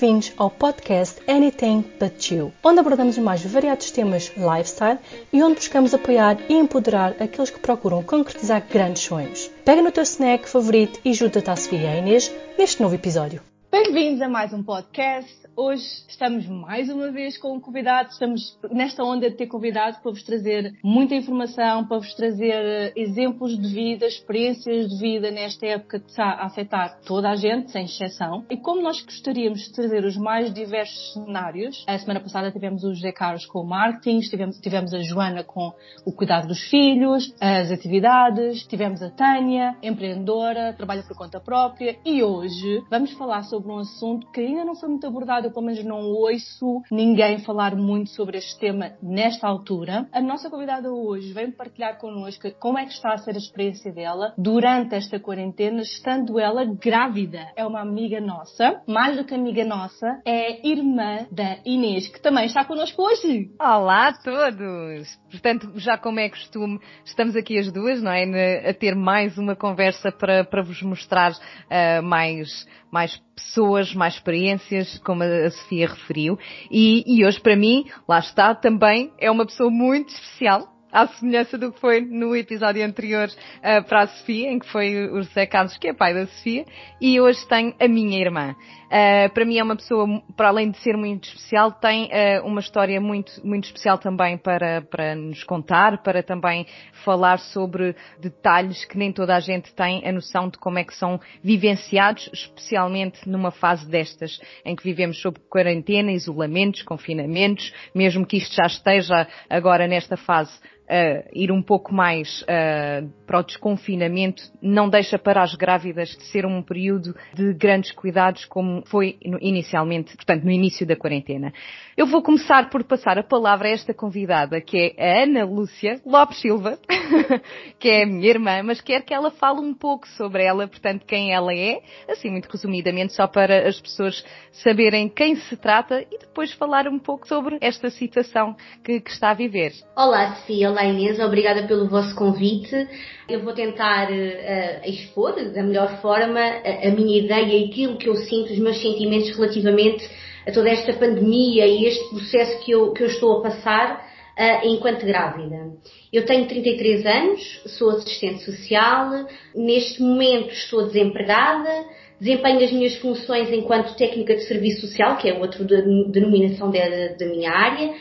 Bem-vindos ao podcast Anything But You, onde abordamos os mais variados temas lifestyle e onde buscamos apoiar e empoderar aqueles que procuram concretizar grandes sonhos. Pega no teu snack favorito e junta-te à Sofia e à Inês neste novo episódio. Bem-vindos a mais um podcast. Hoje estamos mais uma vez com um convidado, estamos nesta onda de ter convidados para vos trazer muita informação, para vos trazer eh, exemplos de vida, experiências de vida nesta época que está a afetar toda a gente, sem exceção. E como nós gostaríamos de trazer os mais diversos cenários, a semana passada tivemos o José Carlos com o marketing, tivemos, tivemos a Joana com o cuidado dos filhos, as atividades, tivemos a Tânia, empreendedora, trabalha por conta própria e hoje vamos falar sobre um assunto que ainda não foi muito abordado eu pelo menos não ouço ninguém falar muito sobre este tema nesta altura. A nossa convidada hoje vem partilhar connosco como é que está a ser a experiência dela durante esta quarentena, estando ela grávida. É uma amiga nossa, mais do que amiga nossa, é irmã da Inês, que também está connosco hoje. Olá a todos! Portanto, já como é costume, estamos aqui as duas, não é? A ter mais uma conversa para, para vos mostrar uh, mais, mais pessoas, mais experiências, como a Sofia referiu. E, e hoje, para mim, lá está, também é uma pessoa muito especial à semelhança do que foi no episódio anterior uh, para a Sofia, em que foi o José Carlos, que é pai da Sofia, e hoje tenho a minha irmã. Uh, para mim é uma pessoa, para além de ser muito especial, tem uh, uma história muito, muito especial também para, para nos contar, para também falar sobre detalhes que nem toda a gente tem a noção de como é que são vivenciados, especialmente numa fase destas, em que vivemos sob quarentena, isolamentos, confinamentos, mesmo que isto já esteja agora nesta fase uh, ir um pouco mais uh, para o desconfinamento, não deixa para as grávidas de ser um período de grandes cuidados como foi inicialmente, portanto, no início da quarentena. Eu vou começar por passar a palavra a esta convidada, que é a Ana Lúcia Lopes Silva, que é a minha irmã, mas quero que ela fale um pouco sobre ela, portanto, quem ela é, assim muito resumidamente, só para as pessoas saberem quem se trata e depois falar um pouco sobre esta situação que, que está a viver. Olá, Sofia. Olá, Inês. Obrigada pelo vosso convite. Eu vou tentar uh, expor da melhor forma a, a minha ideia e aquilo que eu sinto, os meus sentimentos relativamente a toda esta pandemia e este processo que eu, que eu estou a passar uh, enquanto grávida. Eu tenho 33 anos, sou assistente social, neste momento estou desempregada, desempenho as minhas funções enquanto técnica de serviço social, que é outra denominação da, da minha área,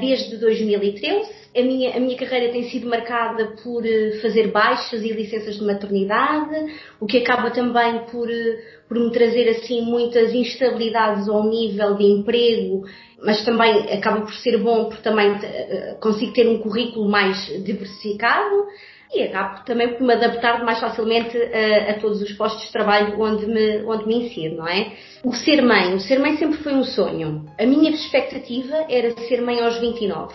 desde 2013 a minha, a minha carreira tem sido marcada por eh, fazer baixas e licenças de maternidade, o que acaba também por, eh, por me trazer assim muitas instabilidades ao nível de emprego, mas também acaba por ser bom porque também consigo ter um currículo mais diversificado e acabo também por me adaptar mais facilmente a, a, todos os postos de trabalho onde me, onde me insiro, não é? O ser mãe, o ser mãe sempre foi um sonho. A minha perspectiva era ser mãe aos 29.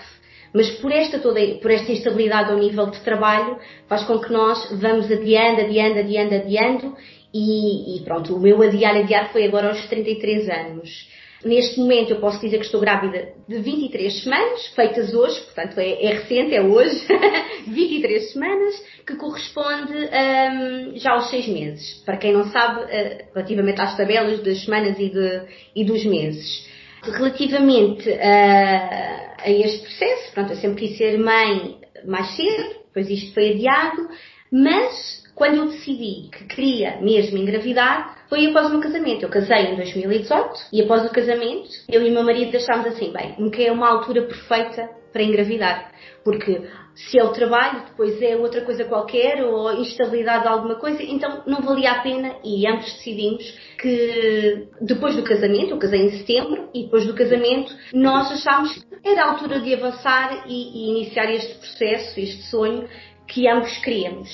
Mas por esta toda, por esta instabilidade ao nível de trabalho, faz com que nós vamos adiando, adiando, adiando, adiando, e, e pronto, o meu adiar, adiar foi agora aos 33 anos. Neste momento eu posso dizer que estou grávida de 23 semanas, feitas hoje, portanto é, é recente, é hoje, 23 semanas, que corresponde um, já aos 6 meses. Para quem não sabe, uh, relativamente às tabelas das semanas e, de, e dos meses. Relativamente a, a este processo, pronto, eu sempre quis ser mãe mais cedo, depois isto foi adiado, mas quando eu decidi que queria mesmo engravidar, foi após o meu casamento. Eu casei em 2018 e após o casamento, eu e o meu marido deixámos assim, bem, nunca é uma altura perfeita para engravidar. Porque se é o trabalho, depois é outra coisa qualquer, ou instabilidade de alguma coisa, então não valia a pena e ambos decidimos que depois do casamento, eu casei em setembro, e depois do casamento, nós achámos que era a altura de avançar e, e iniciar este processo, este sonho que ambos queríamos.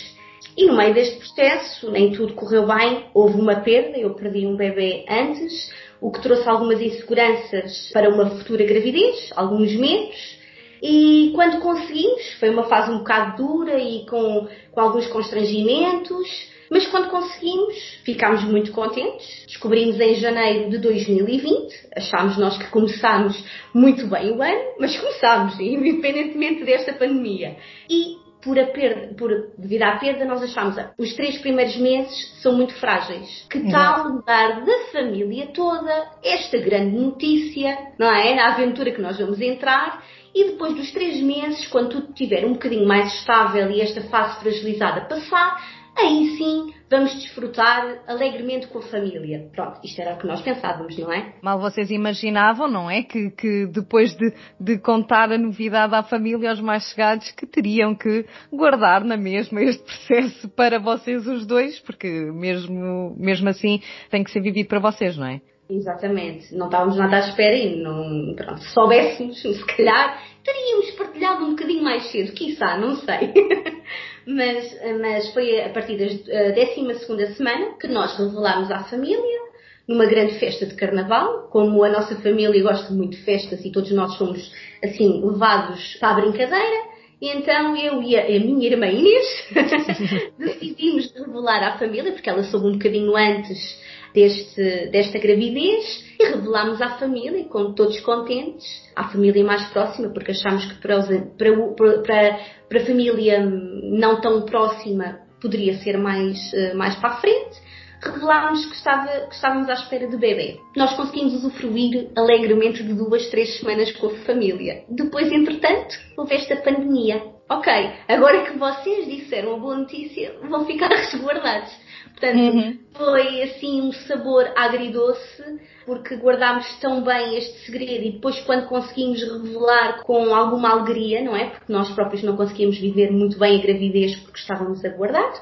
E no meio deste processo, nem tudo correu bem, houve uma perda, eu perdi um bebê antes, o que trouxe algumas inseguranças para uma futura gravidez, alguns medos, e quando conseguimos, foi uma fase um bocado dura e com, com alguns constrangimentos, mas quando conseguimos, ficámos muito contentes. Descobrimos em janeiro de 2020, achámos nós que começámos muito bem o ano, mas começámos, independentemente desta pandemia. E por a perda, por, devido à perda, nós achamos que os três primeiros meses são muito frágeis. Que tal dar da família toda esta grande notícia, não é? Na aventura que nós vamos entrar e depois dos três meses, quando tudo estiver um bocadinho mais estável e esta fase fragilizada passar, aí sim vamos desfrutar alegremente com a família. Pronto, isto era o que nós pensávamos, não é? Mal vocês imaginavam, não é? Que, que depois de, de contar a novidade à família, aos mais chegados, que teriam que guardar na mesma este processo para vocês os dois, porque mesmo, mesmo assim tem que ser vivido para vocês, não é? Exatamente. Não estávamos nada à espera e não, pronto, se soubéssemos, se calhar, teríamos partilhado um bocadinho mais cedo, quiçá, não sei. mas, mas foi a partir da 12 semana que nós revelámos à família, numa grande festa de carnaval, como a nossa família gosta muito de festas e todos nós somos, assim, levados para a brincadeira, então eu e a, a minha irmã Inês decidimos revelar à família, porque ela soube um bocadinho antes deste, desta gravidez e revelámos à família, com todos contentes, à família mais próxima, porque achámos que para, para, para, para a família não tão próxima poderia ser mais, eh, mais para a frente, revelámos que, estava, que estávamos à espera de bebê. Nós conseguimos usufruir alegremente de duas, três semanas com a família. Depois, entretanto, houve esta pandemia. Ok, agora que vocês disseram a boa notícia, vão ficar resguardados. Portanto, uhum. foi assim um sabor agridoce, porque guardámos tão bem este segredo e depois quando conseguimos revelar com alguma alegria, não é? Porque nós próprios não conseguíamos viver muito bem a gravidez porque estávamos a guardar,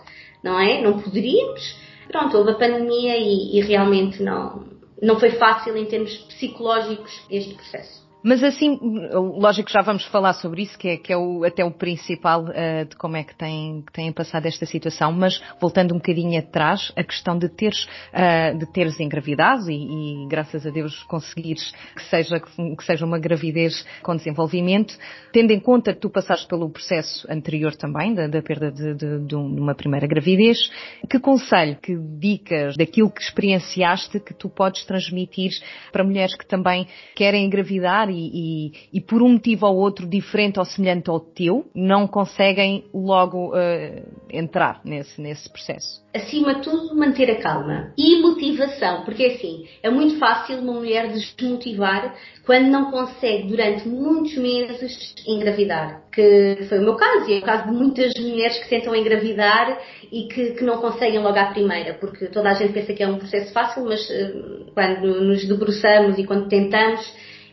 não é? Não poderíamos. Pronto, houve a pandemia e, e realmente não, não foi fácil em termos psicológicos este processo. Mas assim, lógico já vamos falar sobre isso, que é, que é o, até o principal uh, de como é que têm, que têm passado esta situação, mas voltando um bocadinho atrás, a questão de teres, uh, de teres engravidado e, e, graças a Deus conseguires que seja, que seja uma gravidez com desenvolvimento, tendo em conta que tu passaste pelo processo anterior também, da, da perda de, de, de, uma primeira gravidez, que conselho, que dicas daquilo que experienciaste que tu podes transmitir para mulheres que também querem engravidar e, e, e, por um motivo ou outro diferente ou semelhante ao teu, não conseguem logo uh, entrar nesse, nesse processo? Acima de tudo, manter a calma e motivação, porque assim, é muito fácil uma mulher desmotivar quando não consegue durante muitos meses engravidar, que foi o meu caso e é o caso de muitas mulheres que tentam engravidar e que, que não conseguem logo à primeira, porque toda a gente pensa que é um processo fácil, mas uh, quando nos debruçamos e quando tentamos,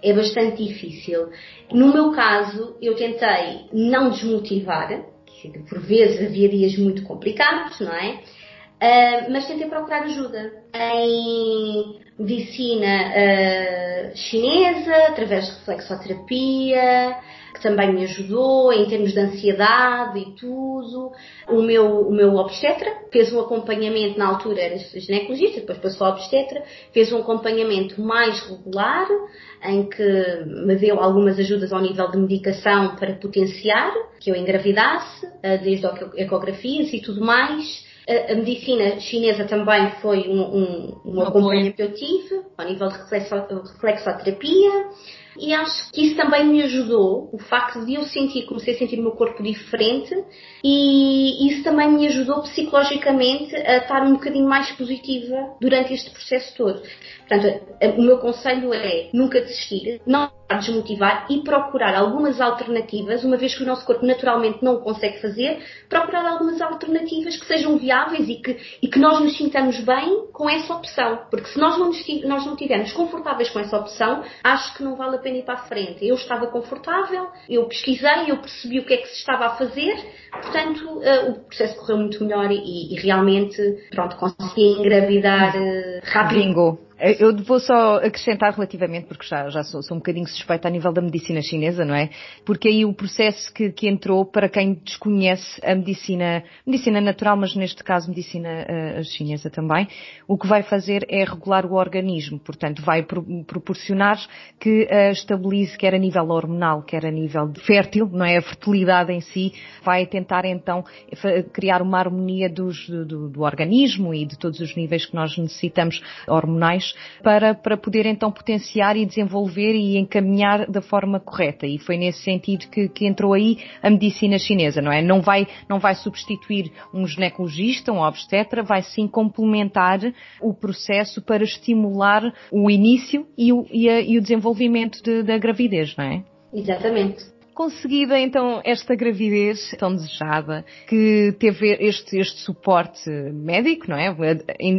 é bastante difícil. No meu caso, eu tentei não desmotivar, por vezes havia dias muito complicados, não é? Uh, mas tentei procurar ajuda em medicina uh, chinesa, através de reflexoterapia, que também me ajudou em termos de ansiedade e tudo. O meu, o meu obstetra fez um acompanhamento, na altura era ginecologista, depois passou a obstetra, fez um acompanhamento mais regular, em que me deu algumas ajudas ao nível de medicação para potenciar que eu engravidasse, eh, desde ecografias e tudo mais. A medicina chinesa também foi um, um, um acompanhamento que eu tive, ao nível de reflexoterapia. E acho que isso também me ajudou, o facto de eu sentir, comecei a sentir o meu corpo diferente e isso também me ajudou psicologicamente a estar um bocadinho mais positiva durante este processo todo. Portanto, o meu conselho é nunca desistir, não desmotivar e procurar algumas alternativas, uma vez que o nosso corpo naturalmente não o consegue fazer, procurar algumas alternativas que sejam viáveis e que, e que nós nos sintamos bem com essa opção. Porque se nós não, nos, nós não estivermos confortáveis com essa opção, acho que não vale a ir para a frente. Eu estava confortável, eu pesquisei, eu percebi o que é que se estava a fazer, portanto uh, o processo correu muito melhor e, e realmente, pronto, consegui engravidar uh, rápido. Eh, eu vou só acrescentar relativamente, porque já, já sou, sou, um bocadinho suspeita a nível da medicina chinesa, não é? Porque aí o processo que, que entrou, para quem desconhece a medicina, medicina natural, mas neste caso medicina uh, chinesa também, o que vai fazer é regular o organismo. Portanto, vai pro, proporcionar que uh, estabilize quer a nível hormonal, quer a nível fértil, não é? A fertilidade em si, vai tentar então criar uma harmonia dos, do, do, do organismo e de todos os níveis que nós necessitamos hormonais mais para, para poder então potenciar e desenvolver e encaminhar da forma correta. E foi nesse sentido que, que entrou aí a medicina chinesa, não é? Não vai, não vai substituir um ginecologista, um obstetra, vai sim complementar o processo para estimular o início e o, e a, e o desenvolvimento de, da gravidez, não é? Exatamente. Conseguida então esta gravidez tão desejada, que teve este, este suporte médico, não é?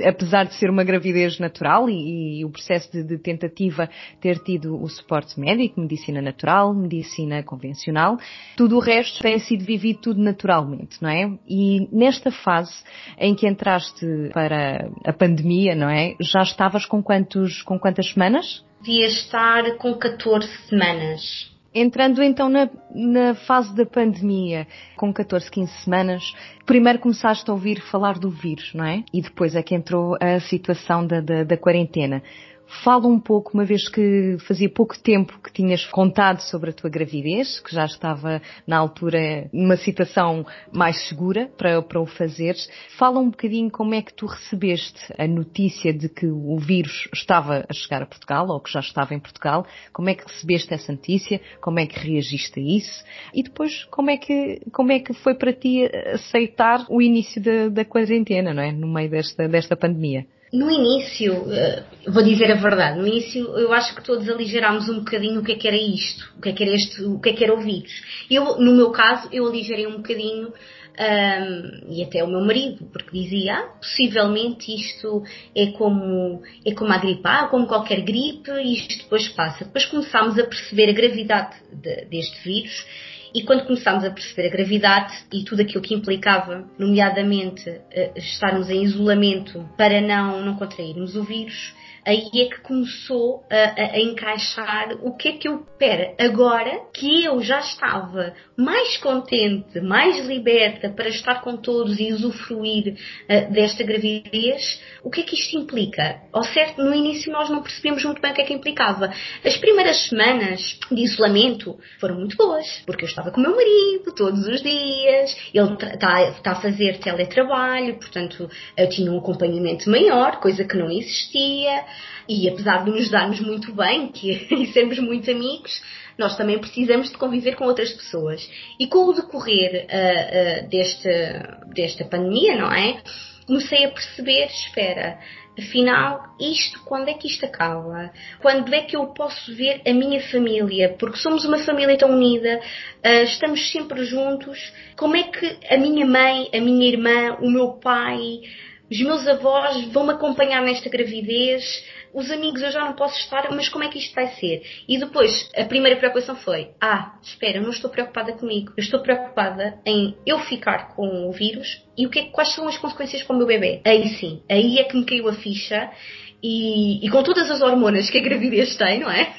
Apesar de ser uma gravidez natural e, e o processo de, de, tentativa ter tido o suporte médico, medicina natural, medicina convencional, tudo o resto tem sido vivido tudo naturalmente, não é? E nesta fase em que entraste para a pandemia, não é? Já estavas com quantos, com quantas semanas? Devia estar com 14 semanas. Entrando então na, na, fase da pandemia, com 14, 15 semanas, primeiro começaste a ouvir falar do vírus, não é? E depois é que entrou a situação da, da, da quarentena. Fala um pouco, uma vez que fazia pouco tempo que tinhas contado sobre a tua gravidez, que já estava na altura numa situação mais segura para, para o fazeres. Fala um bocadinho como é que tu recebeste a notícia de que o vírus estava a chegar a Portugal, ou que já estava em Portugal. Como é que recebeste essa notícia? Como é que reagiste a isso? E depois, como é que, como é que foi para ti aceitar o início da, da quarentena, não é? No meio desta, desta pandemia? No início, eh, vou dizer a verdade, no início eu acho que todos aligerámos um bocadinho o que é que era isto, o que é que era este, o que é que era o vírus. Eu, no meu caso, eu aligerei um bocadinho um, e até o meu marido, porque dizia, ah, possivelmente isto é como, é como a gripe A, como qualquer gripe, e isto depois passa. Depois começámos a perceber a gravidade de, deste vírus e quando começámos a perceber a gravidade e tudo aquilo que implicava, nomeadamente uh, estarmos em isolamento para não, não contrairmos o vírus, aí é que começou a, a, encaixar o que é que eu, pera, agora que eu já estava mais contente, mais liberta para estar com todos e usufruir uh, desta gravidez, o que é que isto implica? Ao certo, no início nós não percebemos muito bem o que é que implicava. As primeiras semanas de isolamento foram muito boas, porque eu estava com o meu marido todos os dias, ele está tá a fazer teletrabalho, portanto eu tinha um acompanhamento maior, coisa que não existia. E apesar de nos darmos muito bem que, e sermos muito amigos, nós também precisamos de conviver com outras pessoas. E com o decorrer uh, uh, desta pandemia, não é? Comecei a perceber, espera, afinal, isto, quando é que isto acaba? Quando é que eu posso ver a minha família? Porque somos uma família tão unida, uh, estamos sempre juntos. Como é que a minha mãe, a minha irmã, o meu pai, os meus avós vão me acompanhar nesta gravidez? os amigos eu já não posso estar, mas como é que isto vai ser? E depois, a primeira preocupação foi, ah, espera, não estou preocupada comigo, eu estou preocupada em eu ficar com o vírus e o que é, quais são as consequências para o meu bebê. Aí sim, aí é que me caiu a ficha e, e, com todas as hormonas que a gravidez tem, não é?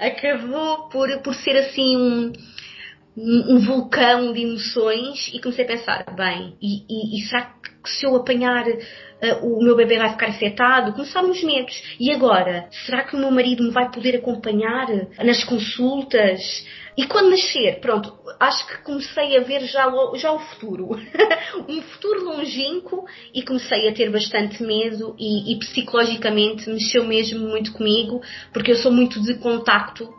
Acabou por, por ser assim um, um, vulcão de emoções e comecei a pensar, bem, e, e, e será que se eu apanhar uh, o meu bebê vai ficar afetado? Começaram os medos. E agora? Será que o meu marido me vai poder acompanhar nas consultas? E quando nascer, pronto, acho que comecei a ver já o, já o futuro. um futuro longínquo e comecei a ter bastante medo e, e psicologicamente mexeu mesmo muito comigo, porque eu sou muito de contacto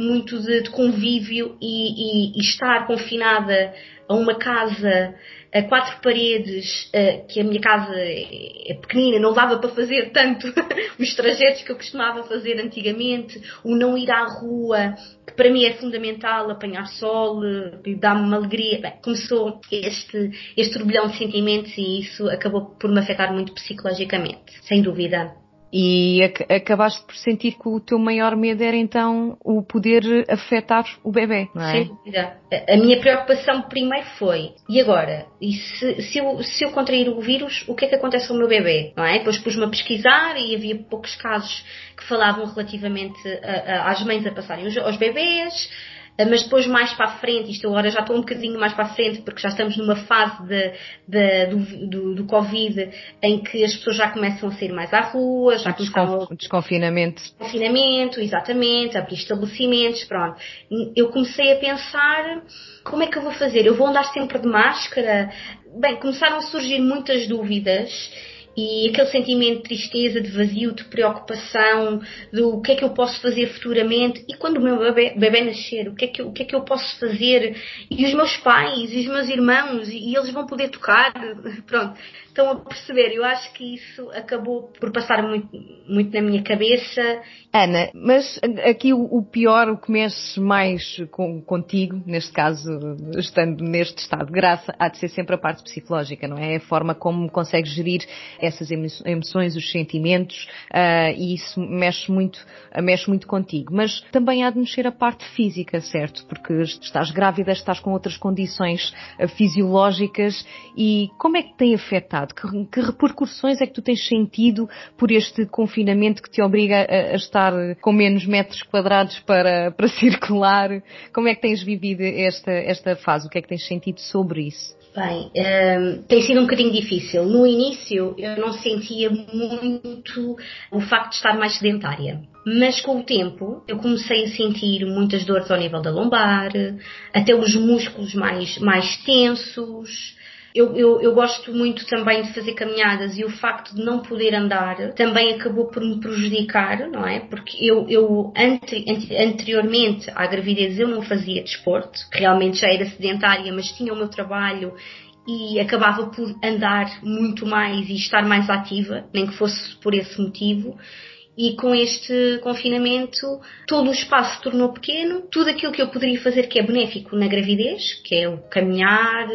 muito de, de convívio e, e, e, estar confinada a uma casa a quatro paredes, uh, que a minha casa é, é pequenina, não dava para fazer tanto os trajetos que eu costumava fazer antigamente, o não ir à rua, que para mim é fundamental, apanhar sol, e dá-me uma alegria. Bem, começou este, este turbilhão de sentimentos e isso acabou por me afetar muito psicologicamente, sem dúvida. E acabaste por sentir que o teu maior medo era então o poder afetar o bebê, não é? Sem dúvida. A minha preocupação primeiro foi, e agora? E se, se, eu, se eu contrair o vírus, o que é que acontece ao meu bebê? Não é? Depois pus-me a pesquisar e havia poucos casos que falavam relativamente a, a, às mães a passarem os, aos bebês mas depois mais para a frente, isto agora já estou um bocadinho mais para a frente, porque já estamos numa fase de, de, do, do, do, Covid em que as pessoas já começam a sair mais à rua, já começam a... Desconfinamento. Desconfinamento, exatamente, abrir estabelecimentos, pronto. Eu comecei a pensar como é que eu vou fazer? Eu vou andar sempre de máscara? Bem, começaram a surgir muitas dúvidas e aquele sentimento de tristeza, de vazio, de preocupação, do que é que eu posso fazer futuramente? E quando o meu bebê, bebê nascer, o que, é que o que é que eu posso fazer? E os meus pais e os meus irmãos e, e eles vão poder tocar, pronto, estão a perceber. Eu acho que isso acabou por passar muito, muito na minha cabeça. Ana, mas aqui o, o pior, o que mexe mais com, contigo, neste caso, estando neste estado de graça, há de ser sempre a parte psicológica, não é? A forma como consegues gerir essas emoções, os sentimentos, uh, e isso mexe muito, mexe muito contigo. Mas também há de mexer a parte física, certo? Porque estás grávida, estás com outras condições uh, fisiológicas e como é que tem afetado? Que, que, repercussões é que tu tens sentido por este confinamento que te obriga a, a estar com menos metros quadrados para, para circular? Como é que tens vivido esta, esta fase? O que é que tens sentido sobre isso? Bem, um, ehm, tem sido um bocadinho difícil. No início eu não sentia muito o facto de estar mais sedentária. Mas com o tempo eu comecei a sentir muitas dores ao nível da lombar, até os músculos mais, mais tensos, eu, eu, eu, gosto muito também de fazer caminhadas e o facto de não poder andar também acabou por me prejudicar, não é? Porque eu, eu ante, anteriormente à gravidez eu não fazia desporto, realmente já era sedentária, mas tinha o meu trabalho e acabava por andar muito mais e estar mais ativa, nem que fosse por esse motivo. E com este confinamento, todo o espaço se tornou pequeno, tudo aquilo que eu poderia fazer que é benéfico na gravidez, que é o caminhar,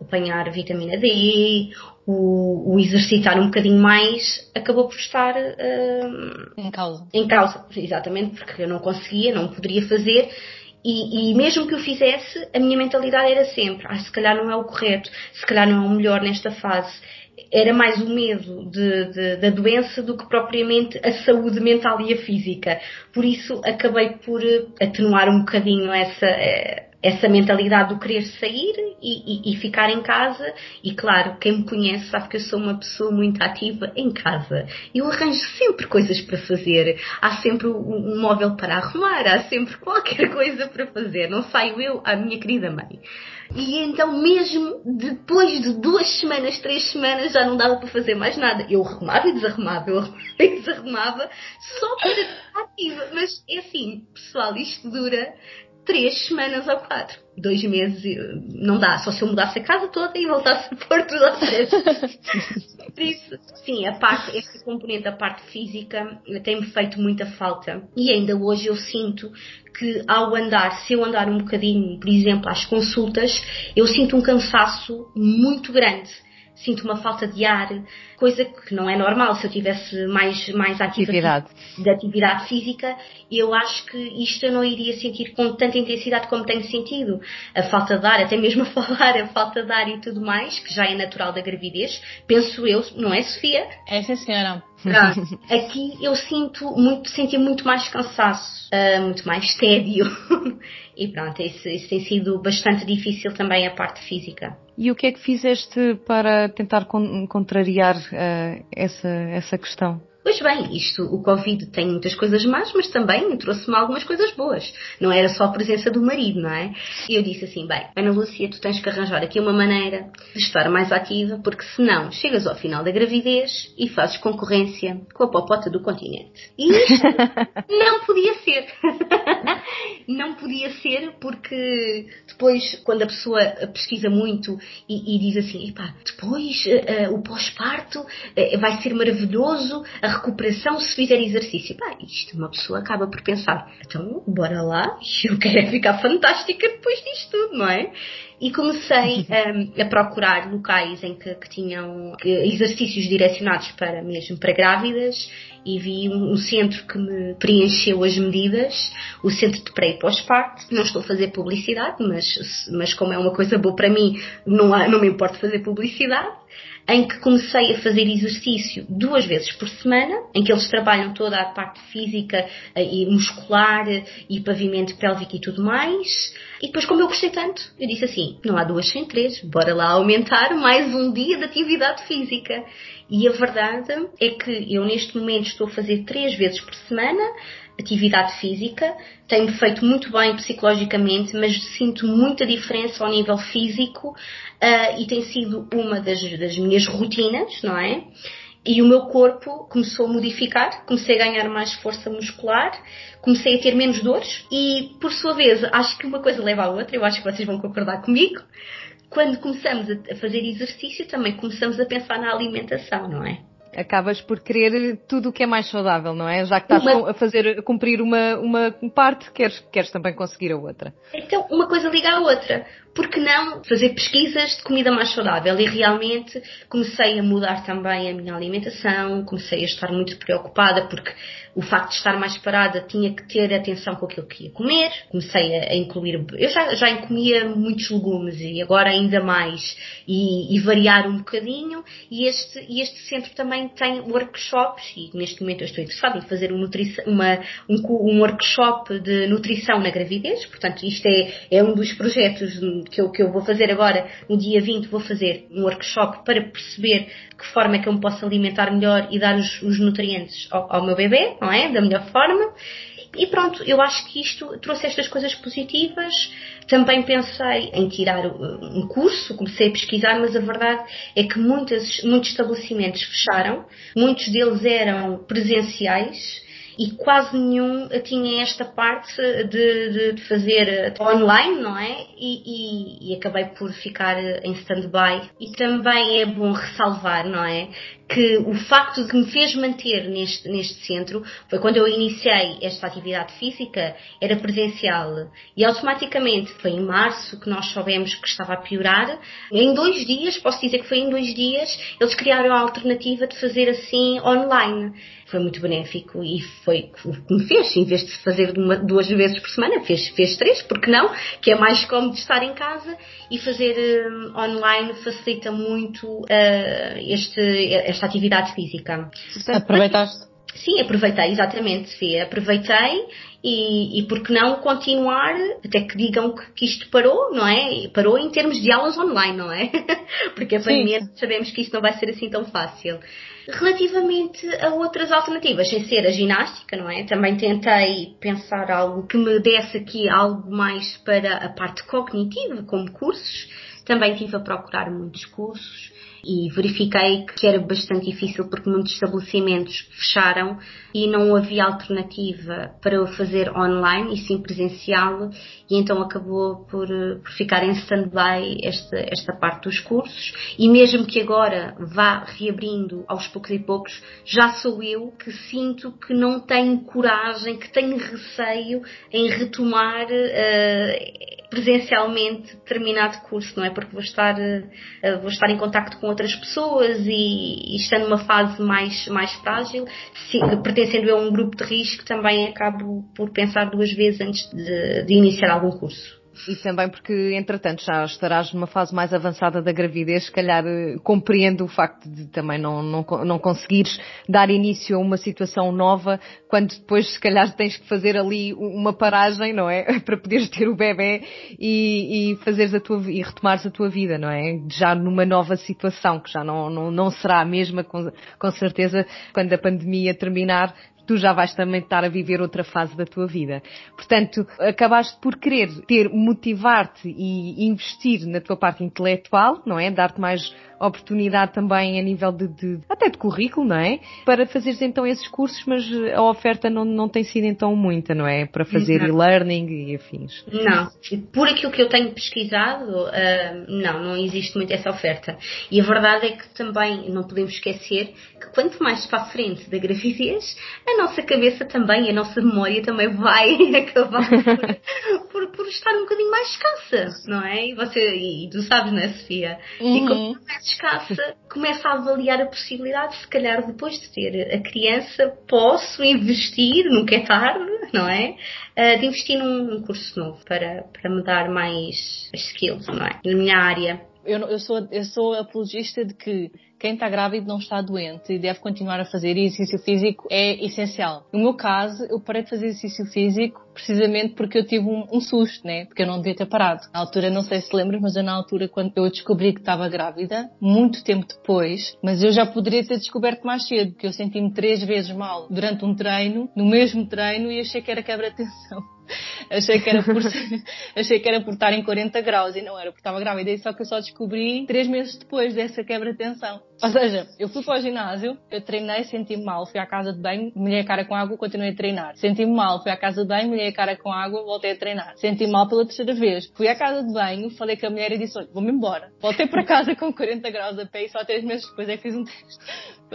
o apanhar vitamina D, o, o, exercitar um bocadinho mais, acabou por estar uh, em causa. Em causa, exatamente, porque eu não conseguia, não poderia fazer. E, e, mesmo que o fizesse, a minha mentalidade era sempre: ah, se calhar não é o correto, se calhar não é o melhor nesta fase era mais o medo de, de, da doença do que propriamente a saúde mental e a física. Por isso acabei por eh, atenuar um bocadinho essa, eh, essa mentalidade do querer sair e, e, e, ficar em casa. E claro, quem me conhece sabe que eu sou uma pessoa muito ativa em casa. Eu arranjo sempre coisas para fazer. Há sempre um móvel para arrumar, há sempre qualquer coisa para fazer. Não saio eu, a minha querida mãe. E então, mesmo depois de duas semanas, três semanas, já não dava para fazer mais nada. Eu arrumava e desarrumava, eu arrumava e desarrumava, só para estar ativa. Mas é assim, pessoal, isto dura três semanas ou quatro. Dois meses não dá, só se eu mudasse a casa toda e voltasse a pôr tudo outra vez. Por isso, sim, a parte, esta componente, a parte física, tem-me feito muita falta. E ainda hoje eu sinto que ao andar, se eu andar um bocadinho, por exemplo, às consultas, eu sinto um cansaço muito grande sinto uma falta de ar, coisa que não é normal. Se eu tivesse mais, mais atividade. de atividade física, eu acho que isto eu não iria sentir com tanta intensidade como tenho sentido. A falta de ar, até mesmo a falar, a falta de ar e tudo mais, que já é natural da gravidez, penso eu, não é, Sofia? É, sim, senhora. Pronto. Aqui eu sinto muito, senti muito mais cansaço, uh, muito mais tédio. e pronto, isso, isso tem sido bastante difícil também a parte física. E o que é que fizeste para tentar contrariar uh, essa, essa questão? Pois bem, isto, o Covid tem muitas coisas más, mas também trouxe-me algumas coisas boas. Não era só a presença do marido, não é? E eu disse assim, bem, Ana Lúcia, tu tens que arranjar aqui uma maneira de estar mais ativa, porque senão chegas ao final da gravidez e fazes concorrência com a popota do continente. E isto não podia ser. Não podia ser porque depois, quando a pessoa pesquisa muito e, e diz assim, epá, depois uh, o pós-parto uh, vai ser maravilhoso, a recuperação se fizer exercício. Pá, isto uma pessoa acaba por pensar, então bora lá, eu quero é ficar fantástica depois disto tudo, não é? E comecei um, a procurar locais em que, que tinham exercícios direcionados para mesmo para grávidas e vi um, centro que me preencheu as medidas, o centro de pré e pós-parto. Não estou a fazer publicidade, mas, mas como é uma coisa boa para mim, não, há, não me importa fazer publicidade em que comecei a fazer exercício duas vezes por semana, em que eles trabalham toda a parte física eh, e muscular e pavimento pélvico e tudo mais. E depois, como eu gostei tanto, eu disse assim: não há duas sem três, bora lá aumentar mais um dia de atividade física. E a verdade é que eu neste momento estou a fazer três vezes por semana atividade física, tem-me feito muito bem psicologicamente, mas sinto muita diferença ao nível físico uh, e tem sido uma das, das minhas rotinas, não é? e o meu corpo começou a modificar, comecei a ganhar mais força muscular, comecei a ter menos dores e, por sua vez, acho que uma coisa leva à outra, eu acho que vocês vão concordar comigo. Quando começamos a fazer exercício, também começamos a pensar na alimentação, não é? Acabas por querer tudo o que é mais saudável, não é? Já que estás uma... a fazer, a cumprir uma, uma parte, queres, queres também conseguir a outra. Então, uma coisa liga à outra por que não fazer pesquisas de comida mais saudável? E realmente comecei a mudar também a minha alimentação, comecei a estar muito preocupada porque o facto de estar mais parada tinha que ter atenção com aquilo que ia comer. Comecei a, incluir, eu já, já comia muitos legumes e agora ainda mais e, e variar um bocadinho. E este, e este centro também tem workshops e neste momento eu estou interessada em fazer um, uma, um, um workshop de nutrição na gravidez. Portanto, isto é, é um dos projetos que eu, que eu vou fazer agora, no dia 20, vou fazer um workshop para perceber de que forma é que eu me posso alimentar melhor e dar os, os nutrientes ao, ao meu bebê, não é? Da melhor forma. E pronto, eu acho que isto trouxe estas coisas positivas. Também pensei em tirar um curso, comecei a pesquisar, mas a verdade é que muitos, muitos estabelecimentos fecharam, muitos deles eram presenciais e quase nenhum tinha esta parte de, de fazer online, não é? E, e, e acabei por ficar em stand-by. E também é bom ressalvar, não é? que o facto de me fez manter neste, neste centro foi quando eu iniciei esta atividade física, era presencial. E automaticamente, foi em março que nós soubemos que estava a piorar. Em dois dias, posso dizer que foi em dois dias, eles criaram a alternativa de fazer assim online. Foi muito benéfico e foi o que me fez, em vez de fazer uma, duas vezes por semana, fez, fez três, porque não? Que é mais cómodo estar em casa e fazer um, online facilita muito uh, este, esta atividade física. Aproveitaste? Sim, aproveitei, exatamente, Sofia. Aproveitei e, e por que não continuar, até que digam que, que, isto parou, não é? Parou em termos de aulas online, não é? Porque a pandemia sabemos que isto não vai ser assim tão fácil. Relativamente a outras alternativas, sem ser a ginástica, não é? Também tentei pensar algo que me desse aqui algo mais para a parte cognitiva, como cursos. Também estive a procurar muitos cursos e verifiquei que era bastante difícil porque muitos estabelecimentos fecharam e não havia alternativa para fazer online e sim presencial e então acabou por, por ficar em stand-by esta, esta parte dos cursos e mesmo que agora vá reabrindo aos poucos e poucos, já sou eu que sinto que não tenho coragem, que tenho receio em retomar uh, presencialmente determinado curso, não é? Porque vou estar, uh, vou estar em contacto com outras pessoas e, e estando numa fase mais, mais frágil, se, pertencendo a um grupo de risco, também acabo por pensar duas vezes antes de, de iniciar algum curso. E também porque, entretanto, já estarás numa fase mais avançada da gravidez, se calhar eh, compreendo o facto de também não, não, não conseguires dar início a uma situação nova, quando depois, se calhar, tens que fazer ali uma paragem, não é? Para poderes ter o bebê e, e fazeres a tua, e retomares a tua vida, não é? Já numa nova situação, que já não, não, não será a mesma, com, com certeza, quando a pandemia terminar, tu já vais também estar a viver outra fase da tua vida. Portanto, acabaste por querer ter, motivar-te e investir na tua parte intelectual, não é? Dar-te mais oportunidade também a nível de, de, até de currículo, não é? Para fazeres então esses cursos, mas a oferta não, não tem sido então muita, não é? Para fazer e-learning e afins. Não. Por aquilo que eu tenho pesquisado, uh, não, não existe muito essa oferta. E a verdade é que também não podemos esquecer que quanto mais para a frente da gravidez, a nossa cabeça também, a nossa memória também vai acabar por, por, estar um bocadinho mais escassa, não é? E, você, e tu sabes, não é, Sofia? Uhum. E como escassa, começa a avaliar a possibilidade, se calhar depois de ter a criança, posso investir, nunca é tarde, não é? Uh, de investir num, num, curso novo para, para me dar mais skills, não é? Na minha área. Eu, eu, sou, eu sou apologista de que quem está grávido não está doente e deve continuar a fazer exercício físico é essencial. No meu caso, eu parei de fazer exercício físico precisamente porque eu tive um, um, susto, né? Porque eu não devia ter parado. Na altura, não sei se lembras, mas eu na altura, quando eu descobri que estava grávida, muito tempo depois, mas eu já poderia ter descoberto mais cedo, porque eu senti-me três vezes mal durante um treino, no mesmo treino, e achei que era quebra-tensão. achei que era por achei que era por estar em 40 graus e não era porque estava grávida, só que eu só descobri três meses depois dessa quebra-tensão. Ou seja, eu fui para o ginásio, eu treinei, senti-me mal, fui à casa de banho, molhei a cara com água, continuei a treinar. Senti-me mal, fui à casa de banho, molhei a cara com água, voltei a treinar. Senti-me mal pela terceira vez. Fui à casa de banho, falei com a mulher e disse, olha, vou-me embora. Voltei para casa com 40 graus a pé e só três meses depois é que fiz um teste.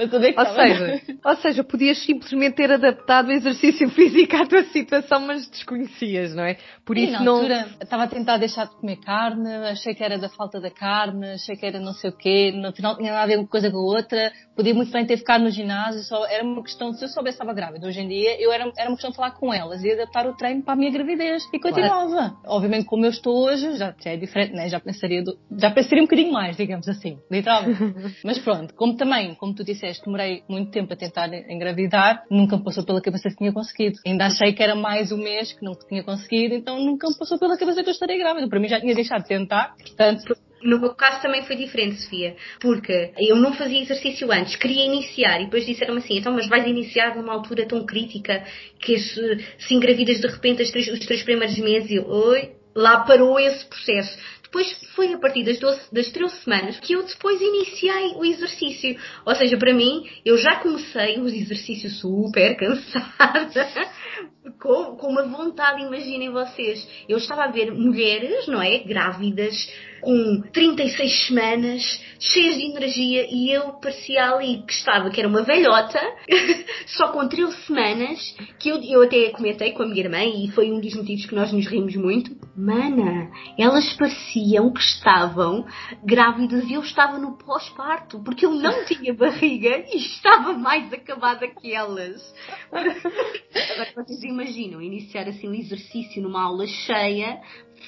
Saber que ou, seja, ou seja, podias simplesmente ter adaptado o exercício físico à tua situação, mas desconhecias, não é? Por isso na não... altura estava a tentar deixar de comer carne, achei que era da falta da carne, achei que era não sei o quê, no final tinha nada a ver uma coisa com a outra, podia muito bem ter ficado no ginásio, só era uma questão, se eu soubesse que estava grávida hoje em dia, eu era, era uma questão de falar com elas e adaptar o treino para a minha gravidez e continuava. Claro. Obviamente, como eu estou hoje, já, já é diferente, né? Já pensaria, do, já pensaria um bocadinho mais, digamos assim, literalmente. Mas pronto, como também, como tu disseste, demorei muito tempo a tentar engravidar, nunca me passou pela cabeça que tinha conseguido. Ainda achei que era mais um mês que não tinha conseguido, então nunca me passou pela cabeça que eu estaria grávida. Para mim já tinha deixado de tentar, portanto no meu caso também foi diferente, Sofia, porque eu não fazia exercício antes, queria iniciar e depois disseram-me assim, então mas vais iniciar numa altura tão crítica que se, se engravidas de repente três, os três primeiros meses e eu, oi, lá parou esse processo. Depois foi a partir das, 12, das 13 semanas que eu depois iniciei o exercício. Ou seja, para mim, eu já comecei os exercícios super cansada, com, com uma vontade, imaginem vocês. Eu estava a ver mulheres, não é? Grávidas, com 36 semanas, cheias de energia, e eu parecia ali que estava, que era uma velhota, só com 13 semanas, que eu, eu até comentei com a minha irmã, e foi um dos motivos que nós nos rimos muito. Mana, elas pareciam que estavam grávidas e eu estava no pós-parto, porque eu não tinha barriga e estava mais acabada que elas. Agora vocês imaginam, iniciar assim um exercício numa aula cheia,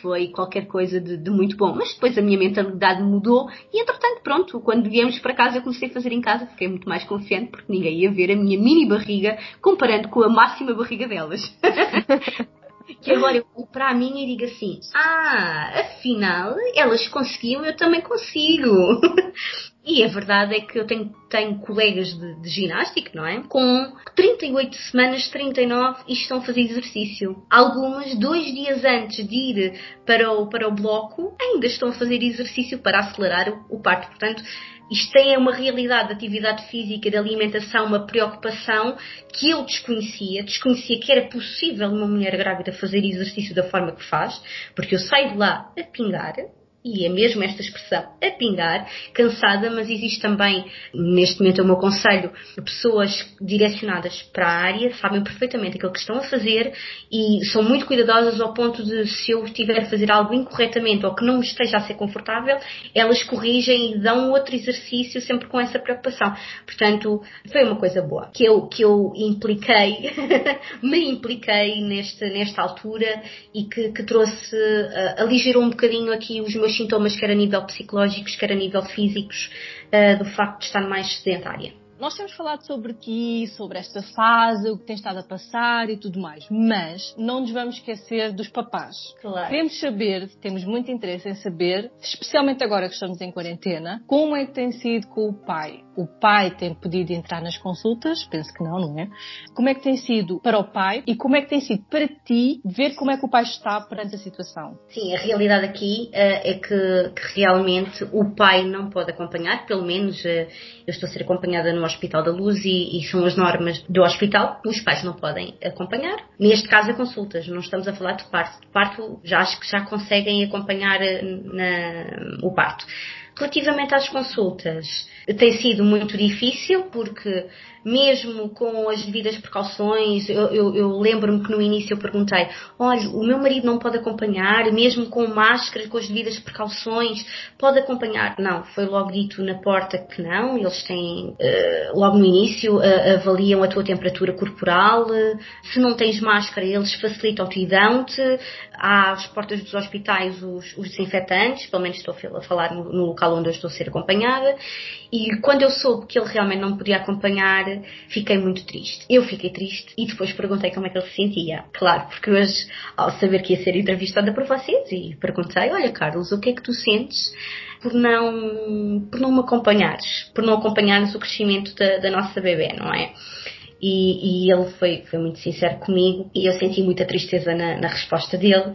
foi qualquer coisa de, de, muito bom. Mas depois a minha mentalidade mudou e, entretanto, pronto, quando viemos para casa eu comecei a fazer em casa, fiquei muito mais confiante porque ninguém ia ver a minha mini barriga comparando com a máxima barriga delas. que agora eu olho para minha e digo assim: Ah, afinal, elas conseguiam, eu também consigo. E a verdade é que eu tenho, tenho colegas de, de ginástica, não é? Com 38 semanas, 39 e estão a fazer exercício. Algumas, dois dias antes de ir para o, para o bloco, ainda estão a fazer exercício para acelerar o, o parto. Portanto, isto é uma realidade de atividade física, de alimentação, uma preocupação que eu desconhecia. Desconhecia que era possível uma mulher grávida fazer exercício da forma que faz, porque eu saio de lá a pingar, e é mesmo esta expressão, a pingar, cansada, mas existe também, neste momento o meu conselho, pessoas direcionadas para a área, sabem perfeitamente aquilo que estão a fazer e são muito cuidadosas ao ponto de se eu estiver a fazer algo incorretamente ou que não me esteja a ser confortável, elas corrigem e dão outro exercício sempre com essa preocupação. Portanto, foi uma coisa boa que eu, que eu impliquei, me impliquei neste, nesta altura e que, que trouxe, uh, aligerou um bocadinho aqui os meus sintomas, quer a nível psicológicos, quer a nível físicos, uh, do facto de estar mais sedentária. Nós temos falado sobre ti, sobre esta fase, o que tem estado a passar e tudo mais, mas não nos vamos esquecer dos papás. Claro. Queremos saber, temos muito interesse em saber, especialmente agora que estamos em quarentena, como é que tem sido com o pai o pai tem podido entrar nas consultas? Penso que não, não é? Como é que tem sido para o pai e como é que tem sido para ti ver como é que o pai está perante a situação? Sim, a realidade aqui uh, é que, que, realmente o pai não pode acompanhar, pelo menos uh, eu estou a ser acompanhada no Hospital da Luz e, e, são as normas do hospital, os pais não podem acompanhar. Neste caso, a consultas, não estamos a falar de parto. De parto, já acho que já conseguem acompanhar eh, na, o parto. Relativamente às consultas, tem sido muito difícil porque mesmo com as devidas precauções, eu, eu, eu lembro-me que no início eu perguntei, olha, o meu marido não pode acompanhar, mesmo com máscara, com as devidas precauções, pode acompanhar? Não, foi logo dito na porta que não, eles têm, uh, logo no início, avaliam a tua temperatura corporal, se não tens máscara, eles facilitam-te e dão-te, às portas dos hospitais os, os desinfetantes, pelo menos estou a falar no, no local onde eu estou a ser acompanhada, e quando eu soube que ele realmente não podia acompanhar, fiquei muito triste. Eu fiquei triste e depois perguntei como é que ele se sentia. Claro, porque hoje, ao saber que ia ser entrevistada por vocês, e perguntei: Olha, Carlos, o que é que tu sentes por não, por não me acompanhares? Por não acompanhares o crescimento da, da nossa bebê, não é? E, e, ele foi, foi muito sincero comigo e eu senti muita tristeza na, na resposta dele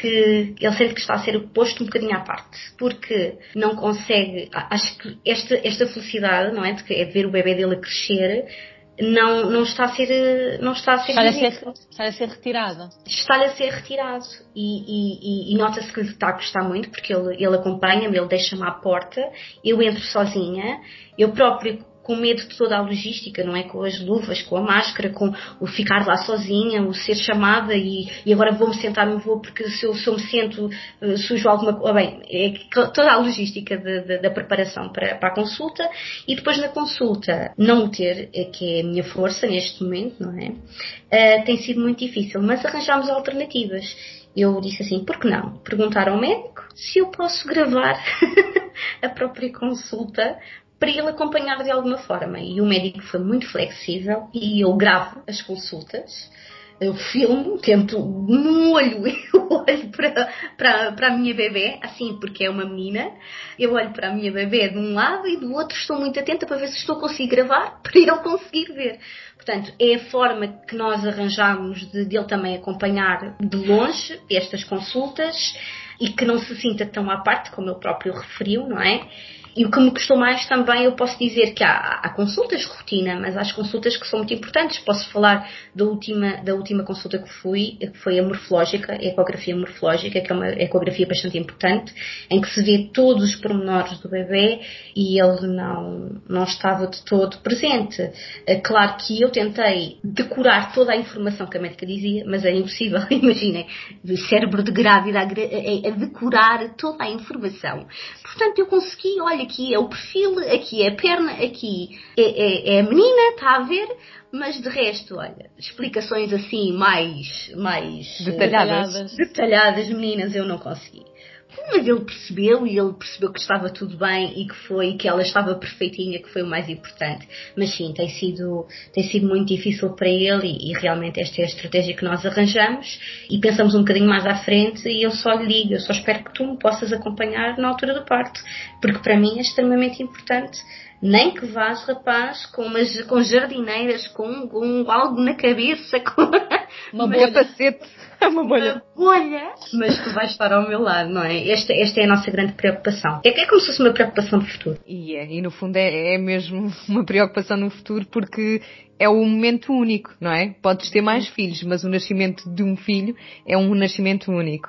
que ele sente que está a ser posto um bocadinho à parte, porque não consegue, acho que esta, esta felicidade, não é, de, é de ver o bebê dele a crescer, não, não está a ser não está a ser está a ser, está a ser retirada. Está-lhe a ser retirado. E, e, e nota-se que lhe está a gostar muito porque ele, ele acompanha-me, ele deixa-me à porta eu entro sozinha eu próprio com medo de toda a logística, não é? Com as luvas, com a máscara, com o ficar lá sozinha, o ser chamada e, e agora vou-me sentar no voo porque se eu, se eu me sento uh, sujo alguma coisa. Bem, é toda a logística de, de, da preparação para, para a consulta e depois na consulta não ter, é que é a minha força neste momento, não é? Uh, tem sido muito difícil, mas arranjámos alternativas. Eu disse assim, por que não? Perguntar ao médico se eu posso gravar a própria consulta para ele acompanhar de alguma forma. E o médico foi muito flexível e eu gravo as consultas. Eu filmo, tento no olho, eu olho para, para, para a minha bebê, assim, porque é uma menina, eu olho para a minha bebê de um lado e do outro estou muito atenta para ver se estou a conseguir gravar, para ele conseguir ver. Portanto, é a forma que nós arranjamos de, de ele também acompanhar de longe estas consultas e que não se sinta tão à parte, como ele próprio referiu, não é? E o que me custou mais também, eu posso dizer que há, há, consultas de rotina, mas há as consultas que são muito importantes. Posso falar da última, da última consulta que fui, que foi a morfológica, a ecografia morfológica, que é uma ecografia bastante importante, em que se vê todos os pormenores do bebê e ele não, não estava de todo presente. É claro que eu tentei decorar toda a informação que a médica dizia, mas é impossível, imaginem, o cérebro de grávida a, a, a decorar toda a informação. Portanto, eu consegui, olha, aqui é o perfil, aqui é a perna, aqui é, é, é a menina, está a ver? Mas de resto, olha, explicações assim mais, mais detalhadas. detalhadas, meninas, eu não consegui. Mas ele percebeu e ele percebeu que estava tudo bem e que foi que ela estava perfeitinha, que foi o mais importante. Mas sim, tem sido, tem sido muito difícil para ele e, e realmente esta é a estratégia que nós arranjamos e pensamos um bocadinho mais à frente e eu só lhe digo, eu só espero que tu me possas acompanhar na altura do parto, porque para mim é extremamente importante nem que vás, rapaz, com, umas, com jardineiras, com, com algo na cabeça, com uma bolha. Capacete. uma bolha. Uma bolha, mas tu vais estar ao meu lado, não é? Esta, esta é a nossa grande preocupação. É, é como se fosse uma preocupação do futuro. E, é, e no fundo é, é mesmo uma preocupação no futuro porque é um momento único, não é? Podes ter mais filhos, mas o nascimento de um filho é um nascimento único.